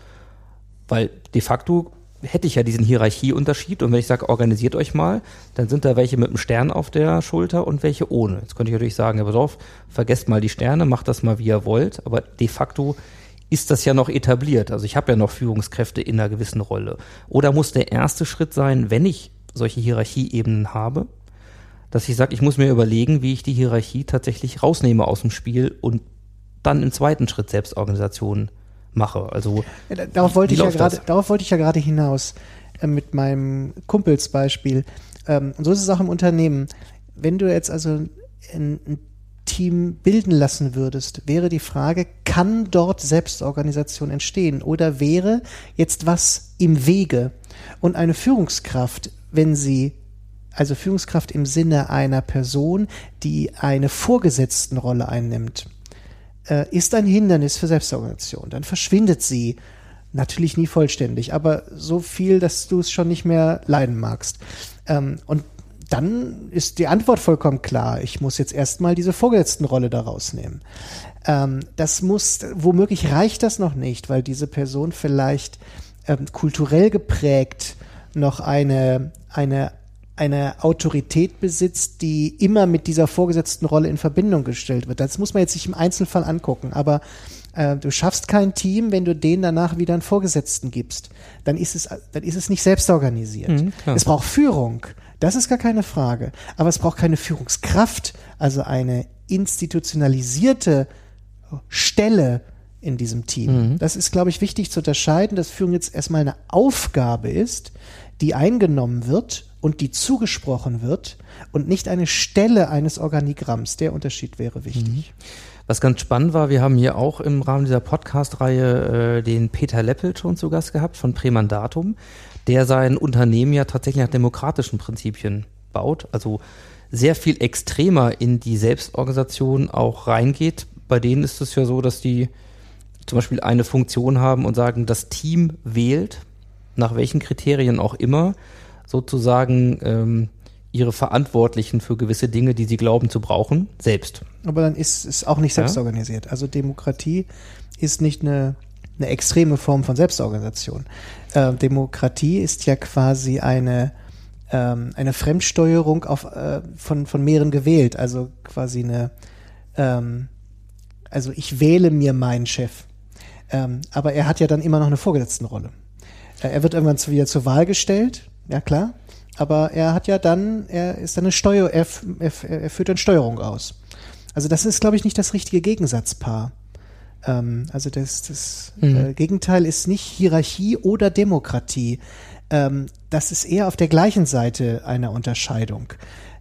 weil de facto hätte ich ja diesen Hierarchieunterschied und wenn ich sage, organisiert euch mal, dann sind da welche mit einem Stern auf der Schulter und welche ohne. Jetzt könnte ich natürlich sagen, ja, pass auf, vergesst mal die Sterne, macht das mal wie ihr wollt, aber de facto ist das ja noch etabliert. Also ich habe ja noch Führungskräfte in einer gewissen Rolle. Oder muss der erste Schritt sein, wenn ich solche Hierarchieebenen habe, dass ich sage, ich muss mir überlegen, wie ich die Hierarchie tatsächlich rausnehme aus dem Spiel und dann im zweiten Schritt Selbstorganisation mache. Also Ja, da- Darauf wollte ich ja gerade, darauf wollte ich ja gerade hinaus äh, mit meinem Kumpelsbeispiel. Ähm, und so ist es auch im Unternehmen. Wenn du jetzt also ein, ein Team bilden lassen würdest, wäre die Frage, kann dort Selbstorganisation entstehen oder wäre jetzt was im Wege? Und eine Führungskraft, wenn sie also Führungskraft im Sinne einer Person, die eine Vorgesetztenrolle einnimmt, äh, ist ein Hindernis für Selbstorganisation. Dann verschwindet sie. Natürlich nie vollständig, aber so viel, dass du es schon nicht mehr leiden magst. Ähm, und dann ist die Antwort vollkommen klar. Ich muss jetzt erstmal diese Vorgesetztenrolle da rausnehmen. Ähm, das muss, womöglich reicht das noch nicht, weil diese Person vielleicht ähm, kulturell geprägt noch eine, eine, eine Autorität besitzt, die immer mit dieser vorgesetzten Rolle in Verbindung gestellt wird. Das muss man jetzt nicht im Einzelfall angucken, aber äh, du schaffst kein Team, wenn du denen danach wieder einen Vorgesetzten gibst. Dann ist es, dann ist es nicht selbst organisiert. Mhm, es braucht Führung. Das ist gar keine Frage. Aber es braucht keine Führungskraft, also eine institutionalisierte Stelle in diesem Team. Das ist, glaube ich, wichtig zu unterscheiden, dass Führung jetzt erstmal eine Aufgabe ist, die eingenommen wird und die zugesprochen wird und nicht eine Stelle eines Organigramms. Der Unterschied wäre wichtig. Was ganz spannend war, wir haben hier auch im Rahmen dieser Podcast-Reihe äh, den Peter Leppel schon zu Gast gehabt von Premandatum, der sein Unternehmen ja tatsächlich nach demokratischen Prinzipien baut, also sehr viel extremer in die Selbstorganisation auch reingeht. Bei denen ist es ja so, dass die zum Beispiel eine Funktion haben und sagen, das Team wählt, nach welchen Kriterien auch immer, sozusagen ähm, ihre Verantwortlichen für gewisse Dinge, die sie glauben zu brauchen, selbst. Aber dann ist es auch nicht Ja. selbstorganisiert. Also Demokratie ist nicht eine, eine extreme Form von Selbstorganisation. Äh, Demokratie ist ja quasi eine, ähm, eine Fremdsteuerung auf, äh, von, von mehreren gewählt. Also quasi eine, ähm, also ich wähle mir meinen Chef. Ähm, aber er hat ja dann immer noch eine Vorgesetztenrolle. Äh, er wird irgendwann wieder zur Wahl gestellt, ja klar. Aber er hat ja dann, er ist dann eine Steuer, er, er, er führt dann Steuerung aus. Also das ist, glaube ich, nicht das richtige Gegensatzpaar. Ähm, also das, das äh, Gegenteil ist nicht Hierarchie oder Demokratie. Ähm, das ist eher auf der gleichen Seite einer Unterscheidung.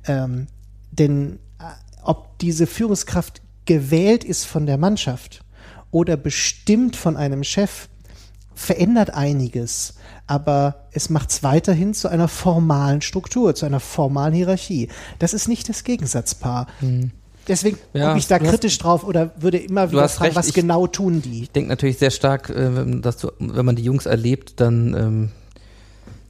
Ähm, denn äh, ob diese Führungskraft gewählt ist von der Mannschaft oder bestimmt von einem Chef, verändert einiges, aber es macht es weiterhin zu einer formalen Struktur, zu einer formalen Hierarchie. Das ist nicht das Gegensatzpaar. Deswegen Ja, gucke ich da du hast- kritisch drauf oder würde immer wieder fragen, recht, was ich- genau tun die? Ich denke natürlich sehr stark, äh, wenn- dass du, wenn man die Jungs erlebt, dann, ähm,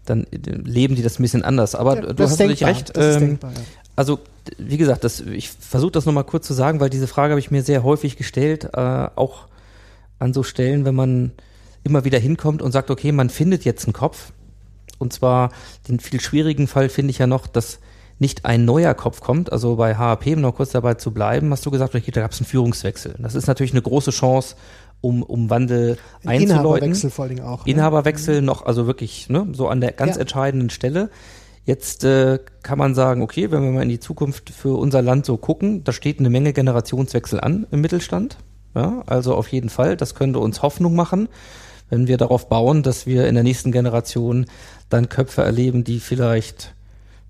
dann leben die das ein bisschen anders. Aber Ja, du hast natürlich recht. ähm, denkbar, ja. Also, wie gesagt, das, ich versuche das nochmal kurz zu sagen, weil diese Frage habe ich mir sehr häufig gestellt, äh, auch an so Stellen, wenn man immer wieder hinkommt und sagt, okay, man findet jetzt einen Kopf. Und zwar den viel schwierigen Fall finde ich ja noch, dass nicht ein neuer Kopf kommt. Also bei HAP, um noch kurz dabei zu bleiben, hast du gesagt, okay, da gab es einen Führungswechsel. Das ist natürlich eine große Chance, um, um Wandel einzuläuten. Inhaberwechsel vor allen Dingen auch. ne? Inhaberwechsel noch, also wirklich, ne, so an der ganz Ja. entscheidenden Stelle. Jetzt äh, kann man sagen, okay, wenn wir mal in die Zukunft für unser Land so gucken, da steht eine Menge Generationswechsel an im Mittelstand. Ja, also auf jeden Fall, das könnte uns Hoffnung machen, wenn wir darauf bauen, dass wir in der nächsten Generation dann Köpfe erleben, die vielleicht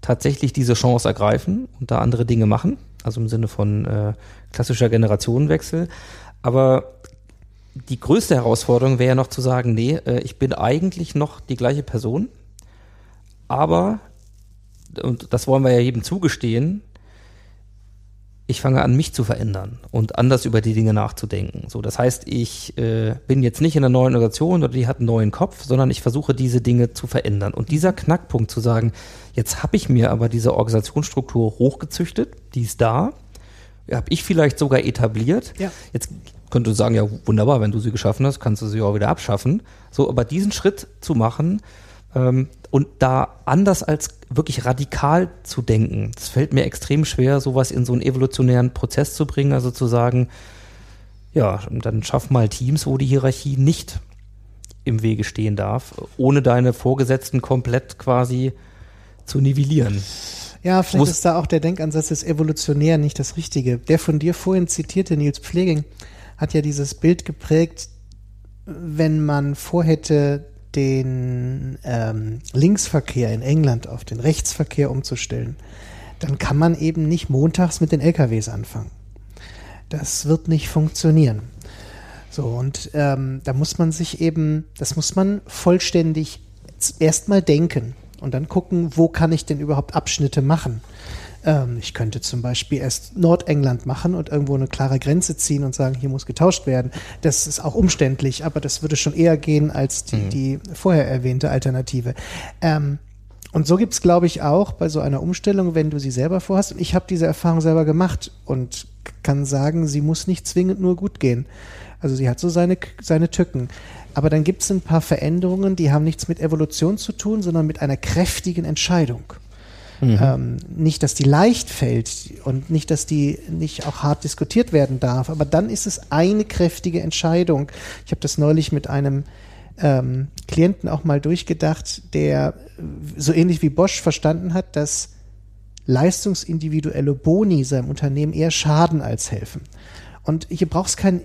tatsächlich diese Chance ergreifen und da andere Dinge machen, also im Sinne von äh, klassischer Generationenwechsel. Aber die größte Herausforderung wäre ja noch zu sagen, nee, äh, ich bin eigentlich noch die gleiche Person, aber, und das wollen wir ja jedem zugestehen, ich fange an, mich zu verändern und anders über die Dinge nachzudenken. So, das heißt, ich äh, bin jetzt nicht in einer neuen Organisation oder die hat einen neuen Kopf, sondern ich versuche diese Dinge zu verändern. Und dieser Knackpunkt zu sagen, jetzt habe ich mir aber diese Organisationsstruktur hochgezüchtet, die ist da, habe ich vielleicht sogar etabliert. Ja. Jetzt könnte du sagen, ja wunderbar, wenn du sie geschaffen hast, kannst du sie auch wieder abschaffen. So, aber diesen Schritt zu machen und da anders als wirklich radikal zu denken, das fällt mir extrem schwer, sowas in so einen evolutionären Prozess zu bringen. Also zu sagen, ja, dann schaff mal Teams, wo die Hierarchie nicht im Wege stehen darf, ohne deine Vorgesetzten komplett quasi zu nivellieren. Ja, vielleicht Muss- ist da auch der Denkansatz des Evolutionär nicht das Richtige. Der von dir vorhin zitierte Nils Pfleging hat ja dieses Bild geprägt, wenn man vorhätte, den ähm, Linksverkehr in England auf den Rechtsverkehr umzustellen, dann kann man eben nicht montags mit den LKWs anfangen. Das wird nicht funktionieren. So, und ähm, da muss man sich eben, das muss man vollständig erstmal denken und dann gucken, wo kann ich denn überhaupt Abschnitte machen. Ähm, ich könnte zum Beispiel erst Nordengland machen und irgendwo eine klare Grenze ziehen und sagen, hier muss getauscht werden. Das ist auch umständlich, aber das würde schon eher gehen als die, die vorher erwähnte Alternative. Ähm, und so gibt's glaube ich, auch bei so einer Umstellung, wenn du sie selber vorhast. Und ich habe diese Erfahrung selber gemacht und kann sagen, sie muss nicht zwingend nur gut gehen. Also sie hat so seine, seine Tücken. Aber dann gibt's ein paar Veränderungen, die haben nichts mit Evolution zu tun, sondern mit einer kräftigen Entscheidung. Ähm, nicht, dass die leicht fällt und nicht, dass die nicht auch hart diskutiert werden darf, aber dann ist es eine kräftige Entscheidung. Ich habe das neulich mit einem ähm, Klienten auch mal durchgedacht, der so ähnlich wie Bosch verstanden hat, dass leistungsindividuelle Boni seinem Unternehmen eher schaden als helfen. Und hier braucht es keinen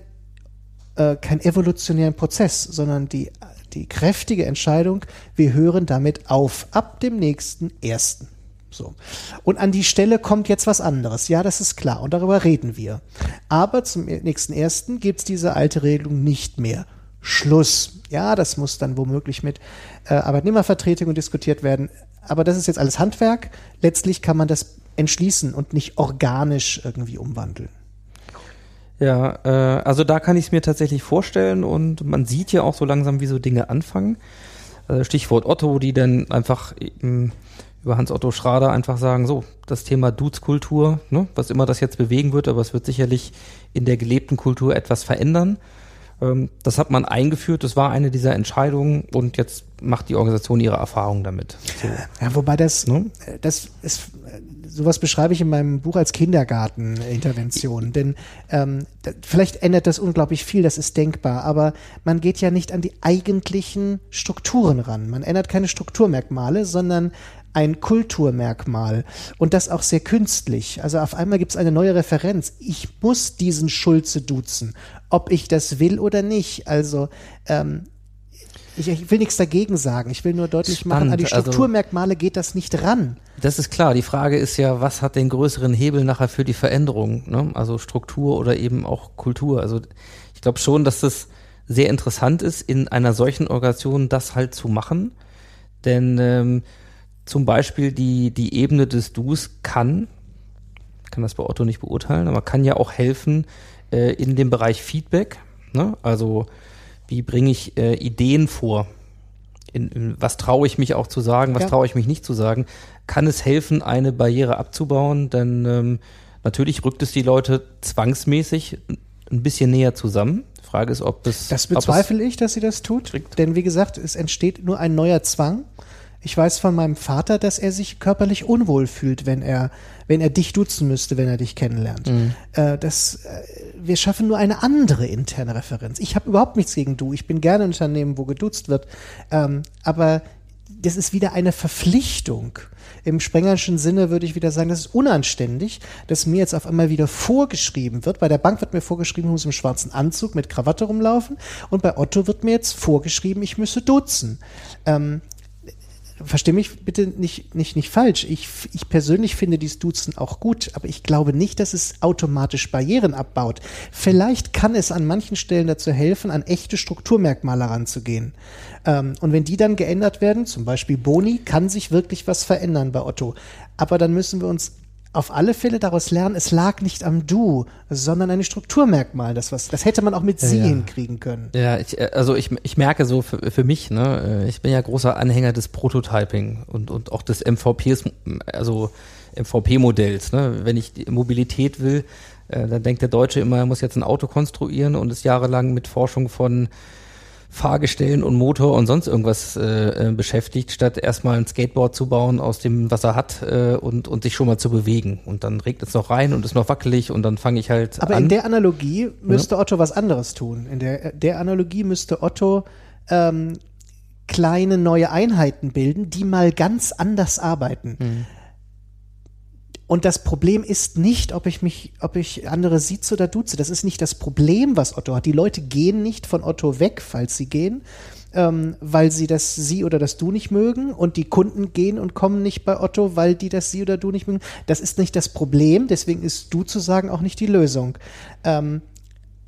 äh, keinen evolutionären Prozess, sondern die, die kräftige Entscheidung, wir hören damit auf, ab dem nächsten ersten. So. Und an die Stelle kommt jetzt was anderes. Ja, das ist klar. Und darüber reden wir. Aber zum nächsten ersten gibt es diese alte Regelung nicht mehr. Schluss. Ja, das muss dann womöglich mit äh, Arbeitnehmervertretungen diskutiert werden. Aber das ist jetzt alles Handwerk. Letztlich kann man das entschließen und nicht organisch irgendwie umwandeln. Ja, äh, also da kann ich es mir tatsächlich vorstellen und man sieht ja auch so langsam, wie so Dinge anfangen. Äh, Stichwort Otto, die dann einfach ähm, über Hans-Otto Schrader einfach sagen, so, das Thema Dudes-Kultur, ne, was immer das jetzt bewegen wird, aber es wird sicherlich in der gelebten Kultur etwas verändern. Ähm, das hat man eingeführt, das war eine dieser Entscheidungen und jetzt macht die Organisation ihre Erfahrungen damit. So. Ja, wobei das, Ne? das ist, sowas beschreibe ich in meinem Buch als Kindergartenintervention. Denn ähm, vielleicht ändert das unglaublich viel, das ist denkbar, aber man geht ja nicht an die eigentlichen Strukturen ran. Man ändert keine Strukturmerkmale, sondern ein Kulturmerkmal und das auch sehr künstlich. Also auf einmal gibt es eine neue Referenz. Ich muss diesen Schulze duzen, ob ich das will oder nicht. Also ähm, ich, ich will nichts dagegen sagen. Ich will nur deutlich machen, an die Spannend, also- Strukturmerkmale geht das nicht ran. Das ist klar. Die Frage ist ja, was hat den größeren Hebel nachher für die Veränderung? Ne? Also Struktur oder eben auch Kultur. Also ich glaube schon, dass das sehr interessant ist, in einer solchen Organisation das halt zu machen. Denn ähm, zum Beispiel die, die Ebene des Dus kann, ich kann das bei Otto nicht beurteilen, aber kann ja auch helfen äh, in dem Bereich Feedback. Ne? Also wie bringe ich äh, Ideen vor? In, in, was traue ich mich auch zu sagen, was Ja. traue ich mich nicht zu sagen? Kann es helfen, eine Barriere abzubauen? Denn ähm, natürlich rückt es die Leute zwangsmäßig ein bisschen näher zusammen. Die Frage ist, ob es. Das ob es- bezweifle ich, dass sie das tut. Kriegt. Denn wie gesagt, es entsteht nur ein neuer Zwang. Ich weiß von meinem Vater, dass er sich körperlich unwohl fühlt, wenn er, wenn er dich duzen müsste, wenn er dich kennenlernt. Äh, das, äh, wir schaffen nur eine andere interne Referenz. Ich habe überhaupt nichts gegen du. Ich bin gerne in Unternehmen, wo geduzt wird. Ähm, aber das ist wieder eine Verpflichtung. Im Sprengerschen Sinne würde ich wieder sagen, das ist unanständig, dass mir jetzt auf einmal wieder vorgeschrieben wird. Bei der Bank wird mir vorgeschrieben, ich muss im schwarzen Anzug mit Krawatte rumlaufen. Und bei Otto wird mir jetzt vorgeschrieben, ich müsse duzen. Ähm, versteh mich bitte nicht, nicht, nicht falsch. Ich, ich persönlich finde dieses Duzen auch gut, aber ich glaube nicht, dass es automatisch Barrieren abbaut. Vielleicht kann es an manchen Stellen dazu helfen, an echte Strukturmerkmale heranzugehen. Ähm, und wenn die dann geändert werden, zum Beispiel Boni, kann sich wirklich was verändern bei Otto. Aber dann müssen wir uns auf alle Fälle daraus lernen, es lag nicht am Du, sondern an den Strukturmerkmalen. Das, was, das hätte man auch mit Sie ja. hinkriegen können. Ja, ich, äh, also ich, ich merke so für, für mich, ne, äh, ich bin ja großer Anhänger des Prototyping und, und auch des MVPs, also MVP-Modells. Ne? Wenn ich Mobilität will, äh, dann denkt der Deutsche immer, er muss jetzt ein Auto konstruieren und ist jahrelang mit Forschung von Fahrgestellen und Motor und sonst irgendwas äh, äh, beschäftigt, statt erstmal ein Skateboard zu bauen aus dem, was er hat äh, und, und sich schon mal zu bewegen. Und dann regnet es noch rein und ist noch wackelig und dann fange ich halt Aber an. in der Analogie müsste Otto was anderes tun. In der, der Analogie müsste Otto ähm, kleine neue Einheiten bilden, die mal ganz anders arbeiten. Und das Problem ist nicht, ob ich mich, ob ich andere sieze oder duze. Das ist nicht das Problem, was Otto hat. Die Leute gehen nicht von Otto weg, falls sie gehen, ähm, weil sie das sie oder das du nicht mögen. Und die Kunden gehen und kommen nicht bei Otto, weil die das sie oder du nicht mögen. Das ist nicht das Problem. Deswegen ist du zu sagen auch nicht die Lösung. Ähm,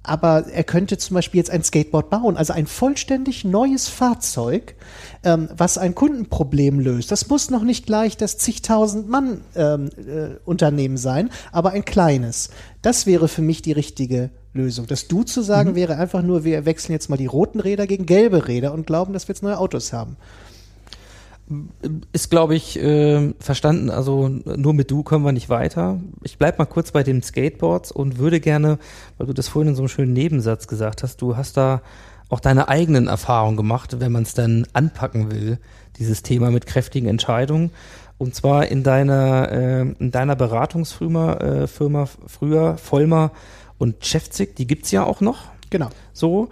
aber er könnte zum Beispiel jetzt ein Skateboard bauen, also ein vollständig neues Fahrzeug, ähm, was ein Kundenproblem löst. Das muss noch nicht gleich das zigtausend Mann ähm, äh, Unternehmen sein, aber ein kleines. Das wäre für mich die richtige Lösung. Das Du zu sagen wäre einfach nur, wir wechseln jetzt mal die roten Räder gegen gelbe Räder und glauben, dass wir jetzt neue Autos haben. Ist, glaube ich, äh, verstanden. Also nur mit du kommen wir nicht weiter. Ich bleib mal kurz bei den Skateboards und würde gerne, weil du das vorhin in so einem schönen Nebensatz gesagt hast, du hast da auch deine eigenen Erfahrungen gemacht, wenn man es dann anpacken will, dieses Thema mit kräftigen Entscheidungen. Und zwar in deiner, äh, in deiner Beratungsfirma äh, Firma früher, Vollmer und Chefzig, die gibt's ja auch noch. Genau. So.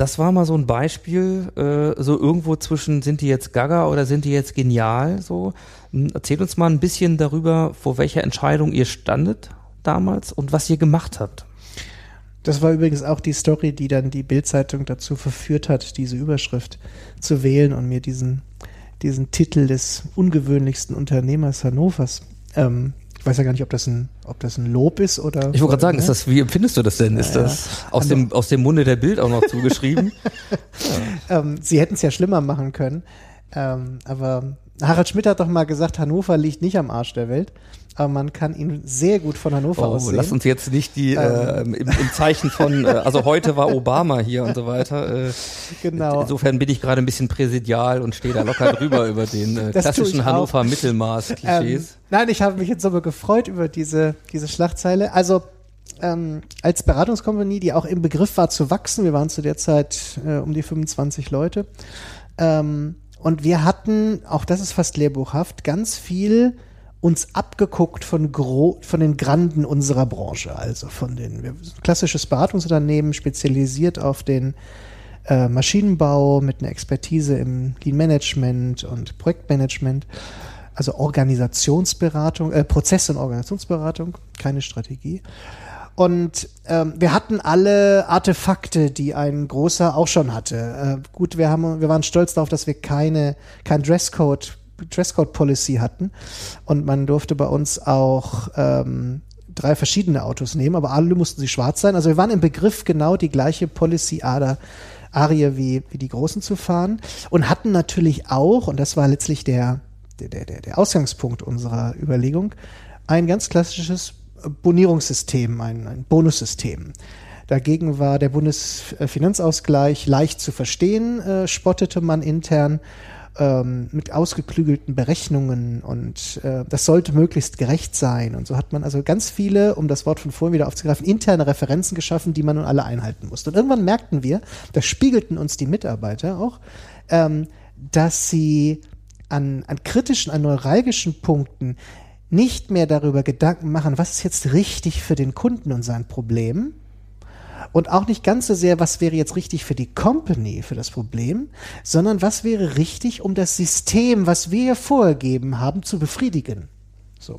Das war mal so ein Beispiel, äh, so irgendwo zwischen, sind die jetzt gaga oder sind die jetzt genial? So, Hm, erzählt uns mal ein bisschen darüber, vor welcher Entscheidung ihr standet damals und was ihr gemacht habt. Das war übrigens auch die Story, die dann die Bildzeitung dazu verführt hat, diese Überschrift zu wählen und mir diesen, diesen Titel des ungewöhnlichsten Unternehmers Hannovers. Ähm, ich weiß ja gar nicht, ob das ein, ob das ein Lob ist oder. Ich wollte gerade sagen, ne? ist das, wie empfindest du das denn? Ist Ja, das aus dem, aus dem Munde der Bild auch noch zugeschrieben? ähm, sie hätten es ja schlimmer machen können. Ähm, aber Harald Schmidt hat doch mal gesagt, Hannover liegt nicht am Arsch der Welt. Aber man kann ihn sehr gut von Hannover aus Oh, sehen. lass uns jetzt nicht die äh, im, im Zeichen von, äh, also heute war Obama hier und so weiter. Äh, genau. Insofern bin ich gerade ein bisschen präsidial und stehe da locker drüber über den äh, klassischen. Hannover Mittelmaß-Klischees. Ähm, nein, ich habe mich jetzt aber gefreut über diese, diese Schlagzeile. Also ähm, als Beratungskompanie, die auch im Begriff war zu wachsen, wir waren zu der Zeit äh, um die 25 Leute, ähm, und wir hatten, auch das ist fast lehrbuchhaft, ganz viel uns abgeguckt von, gro von den Granden unserer Branche, also von den klassisches Beratungsunternehmen, spezialisiert auf den äh, Maschinenbau mit einer Expertise im Lean Management und Projektmanagement, also Organisationsberatung, äh, Prozess- und Organisationsberatung, keine Strategie. Und ähm, wir hatten alle Artefakte, die ein großer auch schon hatte. Äh, gut, wir haben, wir waren stolz darauf, dass wir keine, kein Dresscode, Dresscode Policy hatten. Und man durfte bei uns auch ähm, drei verschiedene Autos nehmen, aber alle mussten sie schwarz sein. Also wir waren im Begriff, genau die gleiche Policy-Ader. Arie wie, wie die Großen zu fahren und hatten natürlich auch, und das war letztlich der, der, der, der Ausgangspunkt unserer Überlegung, ein ganz klassisches Bonierungssystem, ein, ein Bonussystem. Dagegen war der Bundesfinanzausgleich leicht zu verstehen, äh, spottete man intern ähm, mit ausgeklügelten Berechnungen und äh, das sollte möglichst gerecht sein. Und so hat man also ganz viele, um das Wort von vorhin wieder aufzugreifen, interne Referenzen geschaffen, die man nun alle einhalten musste. Und irgendwann merkten wir, das spiegelten uns die Mitarbeiter auch, ähm, dass sie an, an kritischen, an neuralgischen Punkten nicht mehr darüber Gedanken machen, was ist jetzt richtig für den Kunden und sein Problem, und auch nicht ganz so sehr, was wäre jetzt richtig für die Company, für das Problem, sondern was wäre richtig, um das System, was wir vorgegeben haben, zu befriedigen. So.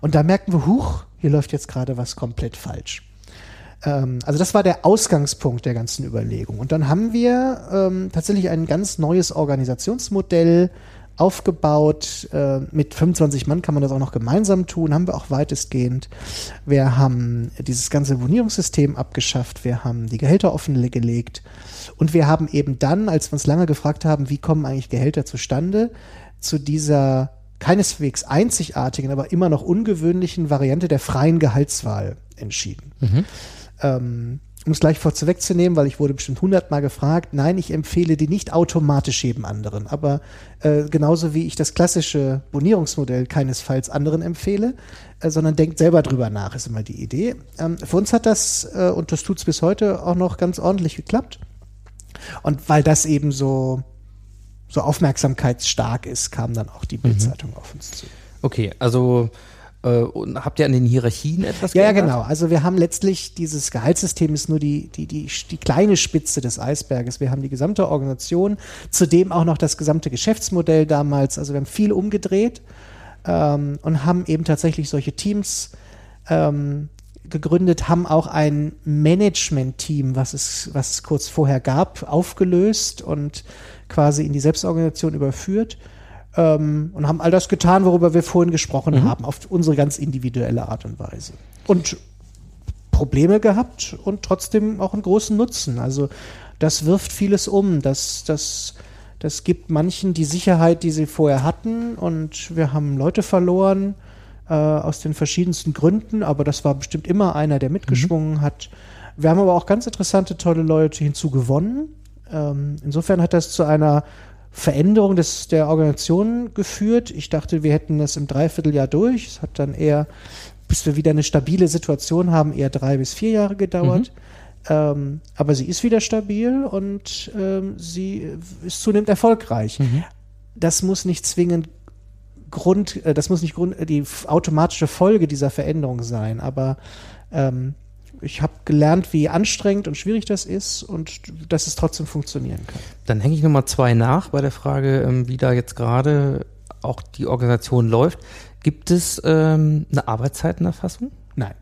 Und da merken wir, huch, hier läuft jetzt gerade was komplett falsch. Ähm, also das war der Ausgangspunkt der ganzen Überlegung. Und dann haben wir ähm, tatsächlich ein ganz neues Organisationsmodell aufgebaut. Äh, mit 25 Mann kann man das auch noch gemeinsam tun, haben wir auch weitestgehend. Wir haben dieses ganze Bonierungssystem abgeschafft, wir haben die Gehälter offengelegt und wir haben eben dann, als wir uns lange gefragt haben, wie kommen eigentlich Gehälter zustande, zu dieser keineswegs einzigartigen, aber immer noch ungewöhnlichen Variante der freien Gehaltswahl entschieden. Ähm, um es gleich vorwegzunehmen, weil ich wurde bestimmt hundertmal gefragt, nein, ich empfehle die nicht automatisch jedem anderen, aber äh, genauso wie ich das klassische Bonierungsmodell keinesfalls anderen empfehle, äh, sondern denkt selber drüber nach, ist immer die Idee. Ähm, für uns hat das, äh, und das tut's bis heute, auch noch ganz ordentlich geklappt. Und weil das eben so, so aufmerksamkeitsstark ist, kam dann auch die Bildzeitung auf uns zu. Okay, also und habt ihr an den Hierarchien etwas Ja, ja, geändert? genau. Also wir haben letztlich dieses Gehaltssystem ist nur die, die, die, die kleine Spitze des Eisberges. Wir haben die gesamte Organisation, zudem auch noch das gesamte Geschäftsmodell damals. Also wir haben viel umgedreht ähm, und haben eben tatsächlich solche Teams ähm, gegründet, haben auch ein Management-Team, was es, was es kurz vorher gab, aufgelöst und quasi in die Selbstorganisation überführt ähm, und haben all das getan, worüber wir vorhin gesprochen haben, auf unsere ganz individuelle Art und Weise. Und Probleme gehabt und trotzdem auch einen großen Nutzen. Also das wirft vieles um. Das, das, das gibt manchen die Sicherheit, die sie vorher hatten. Und wir haben Leute verloren äh, aus den verschiedensten Gründen, aber das war bestimmt immer einer, der mitgeschwungen hat. Wir haben aber auch ganz interessante, tolle Leute hinzugewonnen. Ähm, insofern hat das zu einer Veränderung des, der Organisation geführt. Ich dachte, wir hätten das im Dreivierteljahr durch. Es hat dann eher, bis wir wieder eine stabile Situation haben, eher drei bis vier Jahre gedauert. Ähm, aber sie ist wieder stabil und ähm, sie ist zunehmend erfolgreich. Das muss nicht zwingend Grund, äh, das muss nicht Grund, die automatische Folge dieser Veränderung sein, aber ähm, ich habe gelernt, wie anstrengend und schwierig das ist und dass es trotzdem funktionieren kann. Dann hänge ich nochmal zwei nach bei der Frage, ähm, wie da jetzt gerade auch die Organisation läuft. Gibt es ähm, eine Arbeitszeitenerfassung? Nein.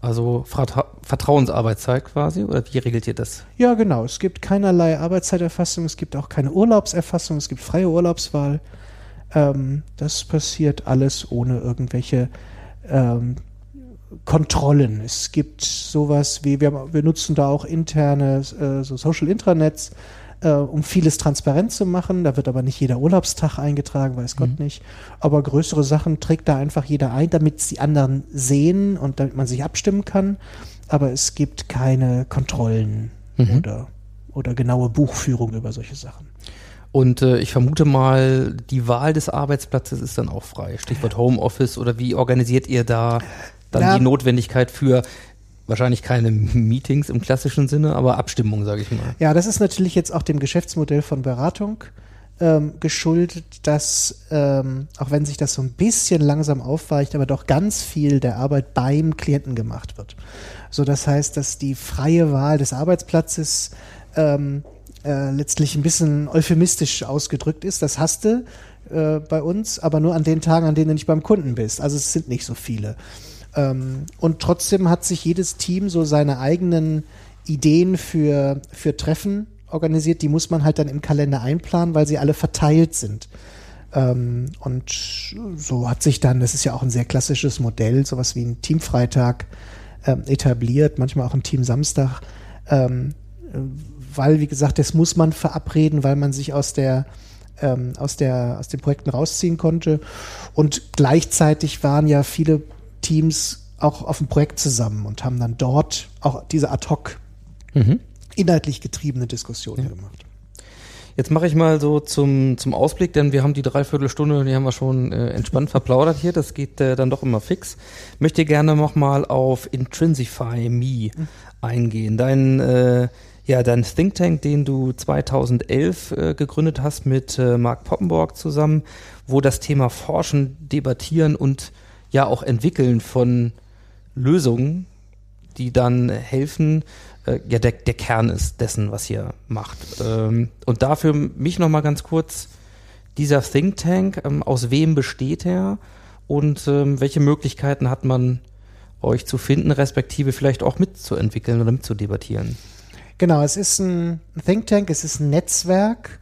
Also Vertra Vertrauensarbeitszeit quasi? Oder wie regelt ihr das? Ja, genau. Es gibt keinerlei Arbeitszeiterfassung, es gibt auch keine Urlaubserfassung, es gibt freie Urlaubswahl. Ähm, das passiert alles ohne irgendwelche ähm, Kontrollen. Es gibt sowas wie, wir, haben- wir nutzen da auch interne äh, so Social Intranets, äh, um vieles transparent zu machen. Da wird aber nicht jeder Urlaubstag eingetragen, weiß Gott nicht. Aber größere Sachen trägt da einfach jeder ein, damit die anderen sehen und damit man sich abstimmen kann. Aber es gibt keine Kontrollen oder, oder genaue Buchführung über solche Sachen. Und äh, ich vermute mal, die Wahl des Arbeitsplatzes ist dann auch frei. Stichwort Homeoffice oder wie organisiert ihr da dann Na- die Notwendigkeit für wahrscheinlich keine Meetings im klassischen Sinne, aber Abstimmung, sage ich mal. Ja, das ist natürlich jetzt auch dem Geschäftsmodell von Beratung ähm, geschuldet, dass, ähm, auch wenn sich das so ein bisschen langsam aufweicht, aber doch ganz viel der Arbeit beim Klienten gemacht wird. So, das heißt, dass die freie Wahl des Arbeitsplatzes ähm, äh, letztlich ein bisschen euphemistisch ausgedrückt ist. Das hast du äh, bei uns, aber nur an den Tagen, an denen du nicht beim Kunden bist. Also es sind nicht so viele. Ähm, und trotzdem hat sich jedes Team so seine eigenen Ideen für, für Treffen organisiert. Die muss man halt dann im Kalender einplanen, weil sie alle verteilt sind. Ähm, und so hat sich dann, das ist ja auch ein sehr klassisches Modell, sowas wie ein Teamfreitag ähm, etabliert, manchmal auch ein Team Samstag. Ähm, äh, weil, wie gesagt, das muss man verabreden, weil man sich aus der ähm, aus der aus den Projekten rausziehen konnte. Und gleichzeitig waren ja viele Teams auch auf dem Projekt zusammen und haben dann dort auch diese ad hoc Mhm. inhaltlich getriebene Diskussionen gemacht. Jetzt mache ich mal so zum, zum Ausblick, denn wir haben die Dreiviertelstunde, die haben wir schon äh, entspannt verplaudert hier. Das geht äh, dann doch immer fix. Möchte gerne noch mal auf Intrinsify Me eingehen. Dein, äh, ja, dein Think Tank, den du 2011 äh, gegründet hast mit äh, Mark Poppenborg zusammen, wo das Thema Forschen, Debattieren und ja auch Entwickeln von Lösungen, die dann helfen, äh, ja der, der Kern ist dessen, was ihr macht. Ähm, und dafür mich noch mal ganz kurz dieser Think Tank, ähm, aus wem besteht er und ähm, welche Möglichkeiten hat man euch zu finden, respektive vielleicht auch mitzuentwickeln oder mitzudebattieren? Genau, es ist ein Think Tank, es ist ein Netzwerk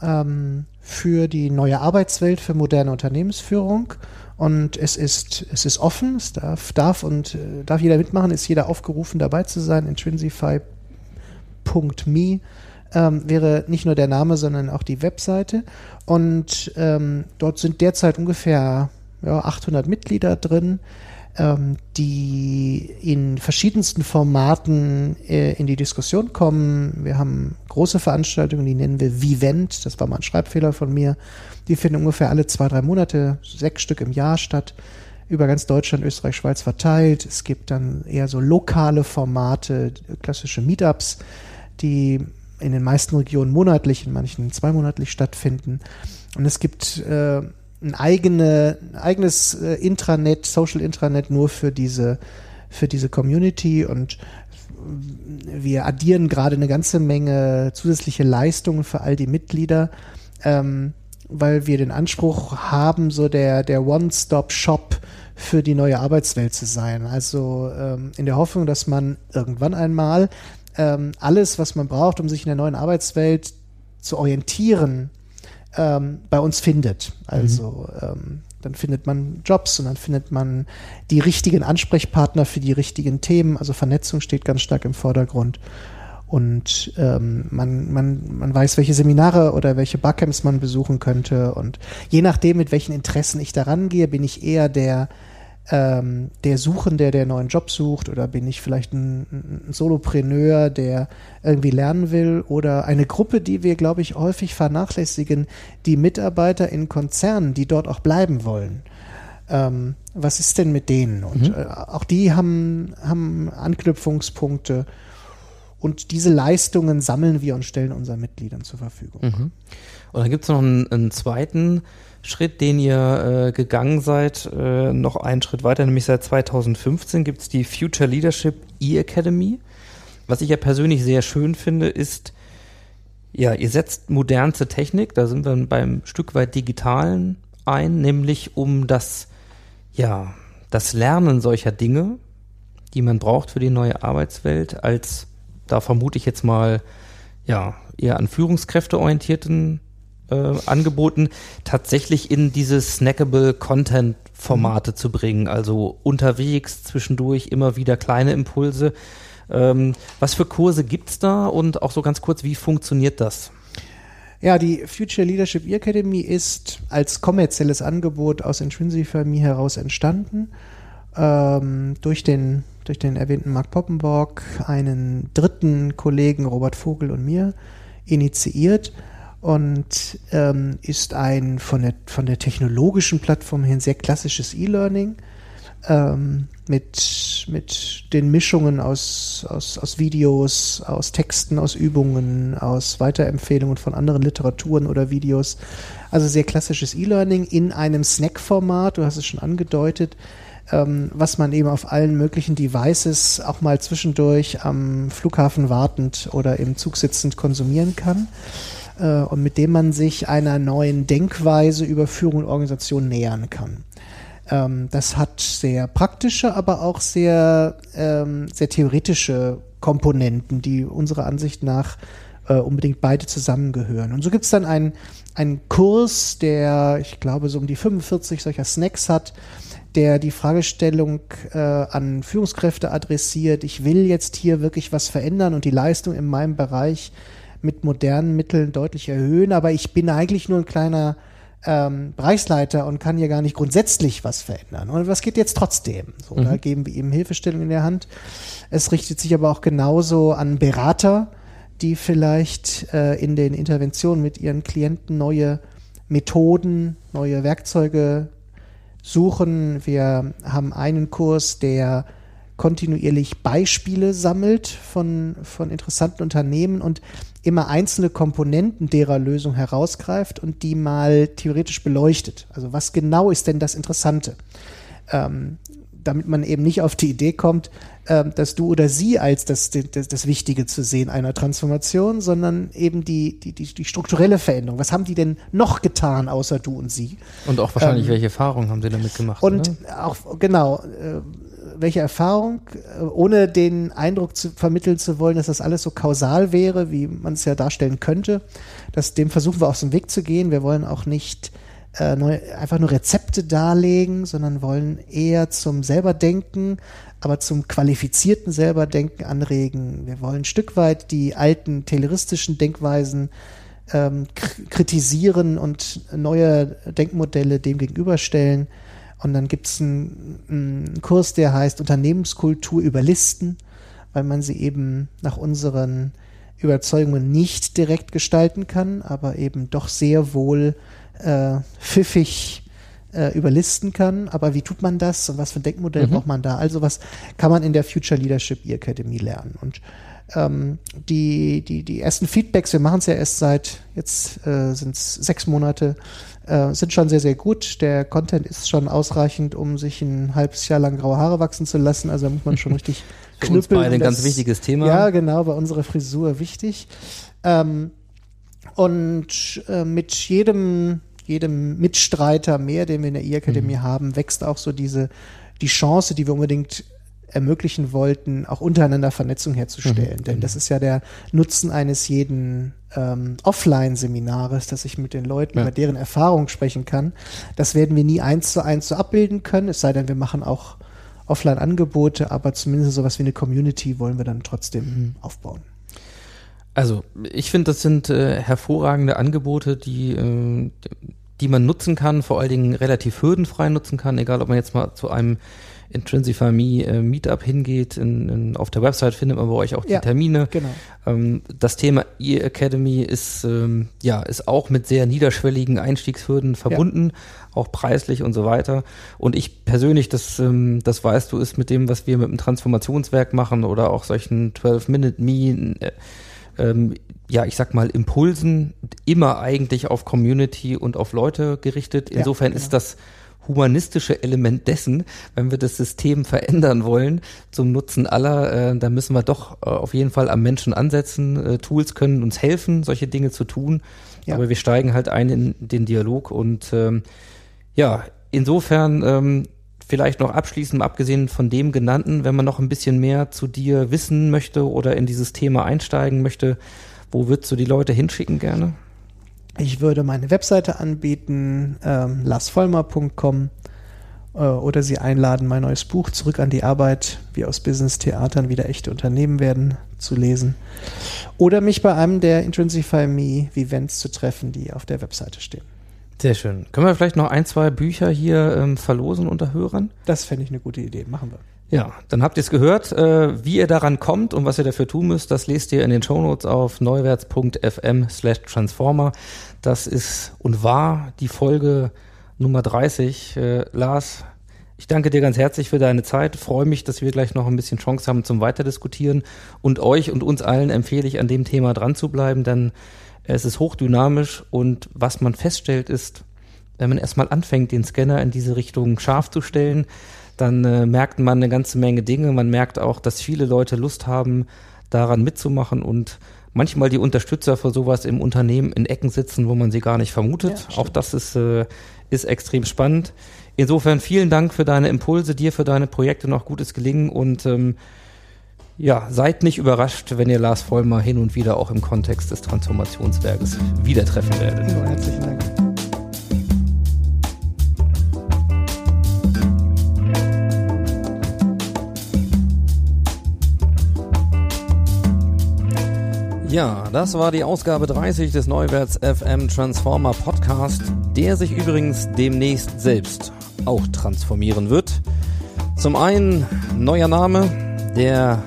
ähm, für die neue Arbeitswelt, für moderne Unternehmensführung. Und es ist, es ist offen, es darf, darf und äh, darf jeder mitmachen, ist jeder aufgerufen, dabei zu sein. Intrinsify.me ähm, wäre nicht nur der Name, sondern auch die Webseite. Und ähm, dort sind derzeit ungefähr ja, 800 Mitglieder drin, ähm, die in verschiedensten Formaten äh, in die Diskussion kommen. Wir haben große Veranstaltungen, die nennen wir Vivent, das war mal ein Schreibfehler von mir. Die finden ungefähr alle zwei, drei Monate, sechs Stück im Jahr statt, über ganz Deutschland, Österreich, Schweiz verteilt. Es gibt dann eher so lokale Formate, klassische Meetups, die in den meisten Regionen monatlich, in manchen zweimonatlich stattfinden. Und es gibt äh, ein, eigene, ein eigenes äh, Intranet, Social Intranet nur für diese, für diese Community und wir addieren gerade eine ganze Menge zusätzliche Leistungen für all die Mitglieder, ähm, weil wir den Anspruch haben, so der, der One-Stop-Shop für die neue Arbeitswelt zu sein. Also ähm, in der Hoffnung, dass man irgendwann einmal ähm, alles, was man braucht, um sich in der neuen Arbeitswelt zu orientieren, ähm, bei uns findet. Also ähm, dann findet man Jobs und dann findet man die richtigen Ansprechpartner für die richtigen Themen. Also Vernetzung steht ganz stark im Vordergrund. Und ähm, man, man, man weiß, welche Seminare oder welche Barcamps man besuchen könnte. Und je nachdem, mit welchen Interessen ich da rangehe, bin ich eher der, ähm, der Suchende, der einen neuen Job sucht oder bin ich vielleicht ein, ein Solopreneur, der irgendwie lernen will oder eine Gruppe, die wir, glaube ich, häufig vernachlässigen, die Mitarbeiter in Konzernen, die dort auch bleiben wollen. Ähm, was ist denn mit denen? Und äh, auch die haben, haben Anknüpfungspunkte und diese Leistungen sammeln wir und stellen unseren Mitgliedern zur Verfügung. Mhm. Und dann gibt es noch einen, einen zweiten Schritt, den ihr äh, gegangen seid, äh, noch einen Schritt weiter, nämlich seit 2015 gibt es die Future Leadership E-Academy. Was ich ja persönlich sehr schön finde, ist, ja, ihr setzt modernste Technik, da sind wir beim Stück weit Digitalen ein, nämlich um das, ja, das Lernen solcher Dinge, die man braucht für die neue Arbeitswelt, als, da vermute ich jetzt mal, ja, eher an Führungskräfte orientierten äh, Angeboten tatsächlich in diese snackable Content Formate zu bringen, also unterwegs, zwischendurch immer wieder kleine Impulse. Ähm, was für Kurse gibt's da und auch so ganz kurz, wie funktioniert das? Ja, die Future Leadership E-Academy ist als kommerzielles Angebot aus Intrinsify heraus entstanden. Ähm, durch, den, durch den erwähnten Mark Poppenborg, einen dritten Kollegen Robert Vogel und mir initiiert und ähm, ist ein von der, von der technologischen Plattform her ein sehr klassisches E-Learning ähm, mit, mit den Mischungen aus, aus, aus Videos, aus Texten, aus Übungen, aus Weiterempfehlungen von anderen Literaturen oder Videos. Also sehr klassisches E-Learning in einem Snack-Format, du hast es schon angedeutet, ähm, was man eben auf allen möglichen Devices auch mal zwischendurch am Flughafen wartend oder im Zug sitzend konsumieren kann äh, und mit dem man sich einer neuen Denkweise über Führung und Organisation nähern kann. Ähm, das hat sehr praktische, aber auch sehr, ähm, sehr theoretische Komponenten, die unserer Ansicht nach äh, unbedingt beide zusammengehören. Und so gibt es dann einen, einen Kurs, der, ich glaube, so um die 45 solcher Snacks hat, der die Fragestellung äh, an Führungskräfte adressiert, ich will jetzt hier wirklich was verändern und die Leistung in meinem Bereich mit modernen Mitteln deutlich erhöhen, aber ich bin eigentlich nur ein kleiner ähm, Bereichsleiter und kann hier gar nicht grundsätzlich was verändern. Und was geht jetzt trotzdem? So, mhm. Da geben wir ihm Hilfestellung in der Hand. Es richtet sich aber auch genauso an Berater, die vielleicht äh, in den Interventionen mit ihren Klienten neue Methoden, neue Werkzeuge suchen. Wir haben einen Kurs, der kontinuierlich Beispiele sammelt von, von interessanten Unternehmen und immer einzelne Komponenten derer Lösung herausgreift und die mal theoretisch beleuchtet. Also was genau ist denn das Interessante? Ähm, damit man eben nicht auf die Idee kommt, ähm, dass du oder sie als das, das, das Wichtige zu sehen einer Transformation, sondern eben die, die, die, die strukturelle Veränderung. Was haben die denn noch getan, außer du und sie? Und auch wahrscheinlich, ähm, welche Erfahrungen haben sie damit gemacht? Und oder? auch, genau, äh, welche Erfahrung, äh, ohne den Eindruck zu vermitteln zu wollen, dass das alles so kausal wäre, wie man es ja darstellen könnte. Das, dem versuchen wir aus dem Weg zu gehen. Wir wollen auch nicht äh, neu, einfach nur Rezepte darlegen, sondern wollen eher zum Selberdenken, aber zum qualifizierten Selberdenken anregen. Wir wollen ein Stück weit die alten tayloristischen Denkweisen ähm, kritisieren und neue Denkmodelle dem gegenüberstellen. Und dann gibt es einen, einen Kurs, der heißt Unternehmenskultur überlisten, weil man sie eben nach unseren Überzeugungen nicht direkt gestalten kann, aber eben doch sehr wohl äh, pfiffig äh, überlisten kann. Aber wie tut man das und was für ein Denkmodell mhm. braucht man da? Also was kann man in der Future Leadership E-Academy lernen? Und ähm, die, die, die ersten Feedbacks, wir machen es ja erst seit, jetzt äh, sind es sechs Monate, äh, sind schon sehr, sehr gut. Der Content ist schon ausreichend, um sich ein halbes Jahr lang graue Haare wachsen zu lassen. Also da muss man schon richtig Für knüppeln. Uns beide ein ganz wichtiges Thema. Ja, genau, bei unserer Frisur wichtig. Ähm, und äh, mit jedem, jedem Mitstreiter mehr, den wir in der E-Akademie mhm. haben, wächst auch so diese, die Chance, die wir unbedingt ermöglichen wollten, auch untereinander Vernetzung herzustellen. Mhm. Denn das ist ja der Nutzen eines jeden ähm, Offline-Seminares, dass ich mit den Leuten ja. über deren Erfahrung sprechen kann. Das werden wir nie eins zu eins so abbilden können, es sei denn, wir machen auch Offline-Angebote, aber zumindest sowas wie eine Community wollen wir dann trotzdem mhm. aufbauen. Also, ich finde, das sind äh, hervorragende Angebote, die, äh, die man nutzen kann, vor allen Dingen relativ hürdenfrei nutzen kann, egal ob man jetzt mal zu einem Intrinsify Me äh, Meetup hingeht. In, in, auf der Website findet man bei euch auch die Ja, Termine. genau. Ähm, das Thema E-Academy ist, ähm, ja, ist auch mit sehr niederschwelligen Einstiegshürden verbunden, auch preislich und so weiter. Und ich persönlich, das, ähm, das weißt du, ist mit dem, was wir mit dem Transformationswerk machen oder auch solchen 12-Minute-Me, äh, ähm, ja, ich sag mal, Impulsen immer eigentlich auf Community und auf Leute gerichtet. Ja, Insofern genau. ist das humanistische Element dessen, wenn wir das System verändern wollen zum Nutzen aller, äh, da müssen wir doch äh, auf jeden Fall am Menschen ansetzen. Äh, Tools können uns helfen, solche Dinge zu tun, Ja. aber wir steigen halt ein in den Dialog und ähm, ja, insofern ähm, vielleicht noch abschließend, abgesehen von dem genannten, wenn man noch ein bisschen mehr zu dir wissen möchte oder in dieses Thema einsteigen möchte, wo würdest du die Leute hinschicken gerne? Ich würde meine Webseite anbieten, ähm, lasvollmer.com äh, oder Sie einladen, mein neues Buch Zurück an die Arbeit, wie aus Business-Theatern wieder echte Unternehmen werden, zu lesen. Oder mich bei einem der Intrinsify Me Events zu treffen, die auf der Webseite stehen. Sehr schön. Können wir vielleicht noch ein, zwei Bücher hier ähm, verlosen unter Hörern? Das fände ich eine gute Idee. Machen wir. Ja, dann habt ihr es gehört. Äh, wie ihr daran kommt und was ihr dafür tun müsst, das lest ihr in den Shownotes auf neuwärts.fm slash transformer. Das ist und war die Folge Nummer 30. Äh, Lars, ich danke dir ganz herzlich für deine Zeit. Freue mich, dass wir gleich noch ein bisschen Chance haben zum Weiterdiskutieren. Und euch und uns allen empfehle ich, an dem Thema dran zu bleiben, denn es ist hochdynamisch und was man feststellt ist, wenn man erstmal anfängt, den Scanner in diese Richtung scharf zu stellen, dann äh, merkt man eine ganze Menge Dinge. Man merkt auch, dass viele Leute Lust haben, daran mitzumachen und manchmal die Unterstützer für sowas im Unternehmen in Ecken sitzen, wo man sie gar nicht vermutet. Ja, auch das ist, äh, ist extrem spannend. Insofern vielen Dank für deine Impulse, dir für deine Projekte noch gutes Gelingen und ähm, ja, seid nicht überrascht, wenn ihr Lars Vollmer hin und wieder auch im Kontext des Transformationswerkes wieder treffen werdet. So, herzlichen Dank. Ja, das war die Ausgabe 30 des Neuwärts FM Transformer Podcast, der sich übrigens demnächst selbst auch transformieren wird. Zum einen neuer Name, der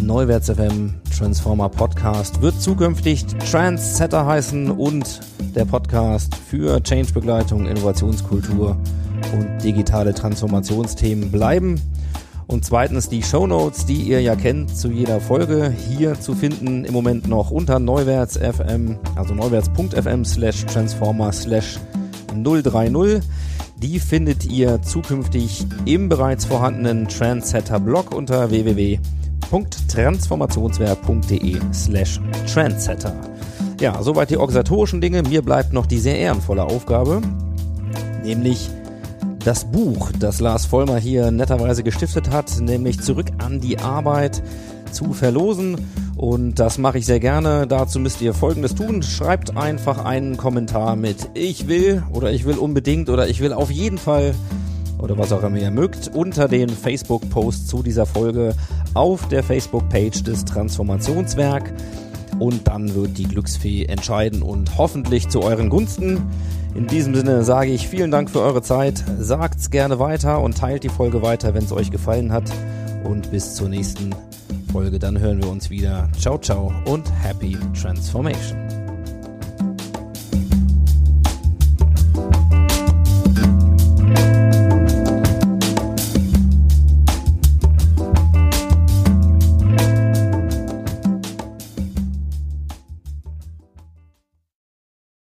Neuwärts FM Transformer Podcast wird zukünftig Transsetter heißen und der Podcast für Change-Begleitung, Innovationskultur und digitale Transformationsthemen bleiben. Und zweitens die Shownotes, die ihr ja kennt zu jeder Folge, hier zu finden im Moment noch unter Neuwärts FM, also neuwärts.fm slash transformer slash 030. Die findet ihr zukünftig im bereits vorhandenen Trendsetter-Blog unter www.transformationswerk.de slash Trendsetter. Ja, soweit die organisatorischen Dinge. Mir bleibt noch die sehr ehrenvolle Aufgabe, nämlich das Buch, das Lars Vollmer hier netterweise gestiftet hat, nämlich Zurück an die Arbeit zu verlosen. Und das mache ich sehr gerne. Dazu müsst ihr Folgendes tun. Schreibt einfach einen Kommentar mit Ich will oder ich will unbedingt oder ich will auf jeden Fall oder was auch immer ihr mögt unter den Facebook-Post zu dieser Folge auf der Facebook-Page des Transformationswerk. Und dann wird die Glücksfee entscheiden und hoffentlich zu euren Gunsten. In diesem Sinne sage ich vielen Dank für eure Zeit. Sagt's gerne weiter und teilt die Folge weiter, wenn es euch gefallen hat. Und bis zur nächsten Folge, dann hören wir uns wieder. Ciao, ciao und happy transformation.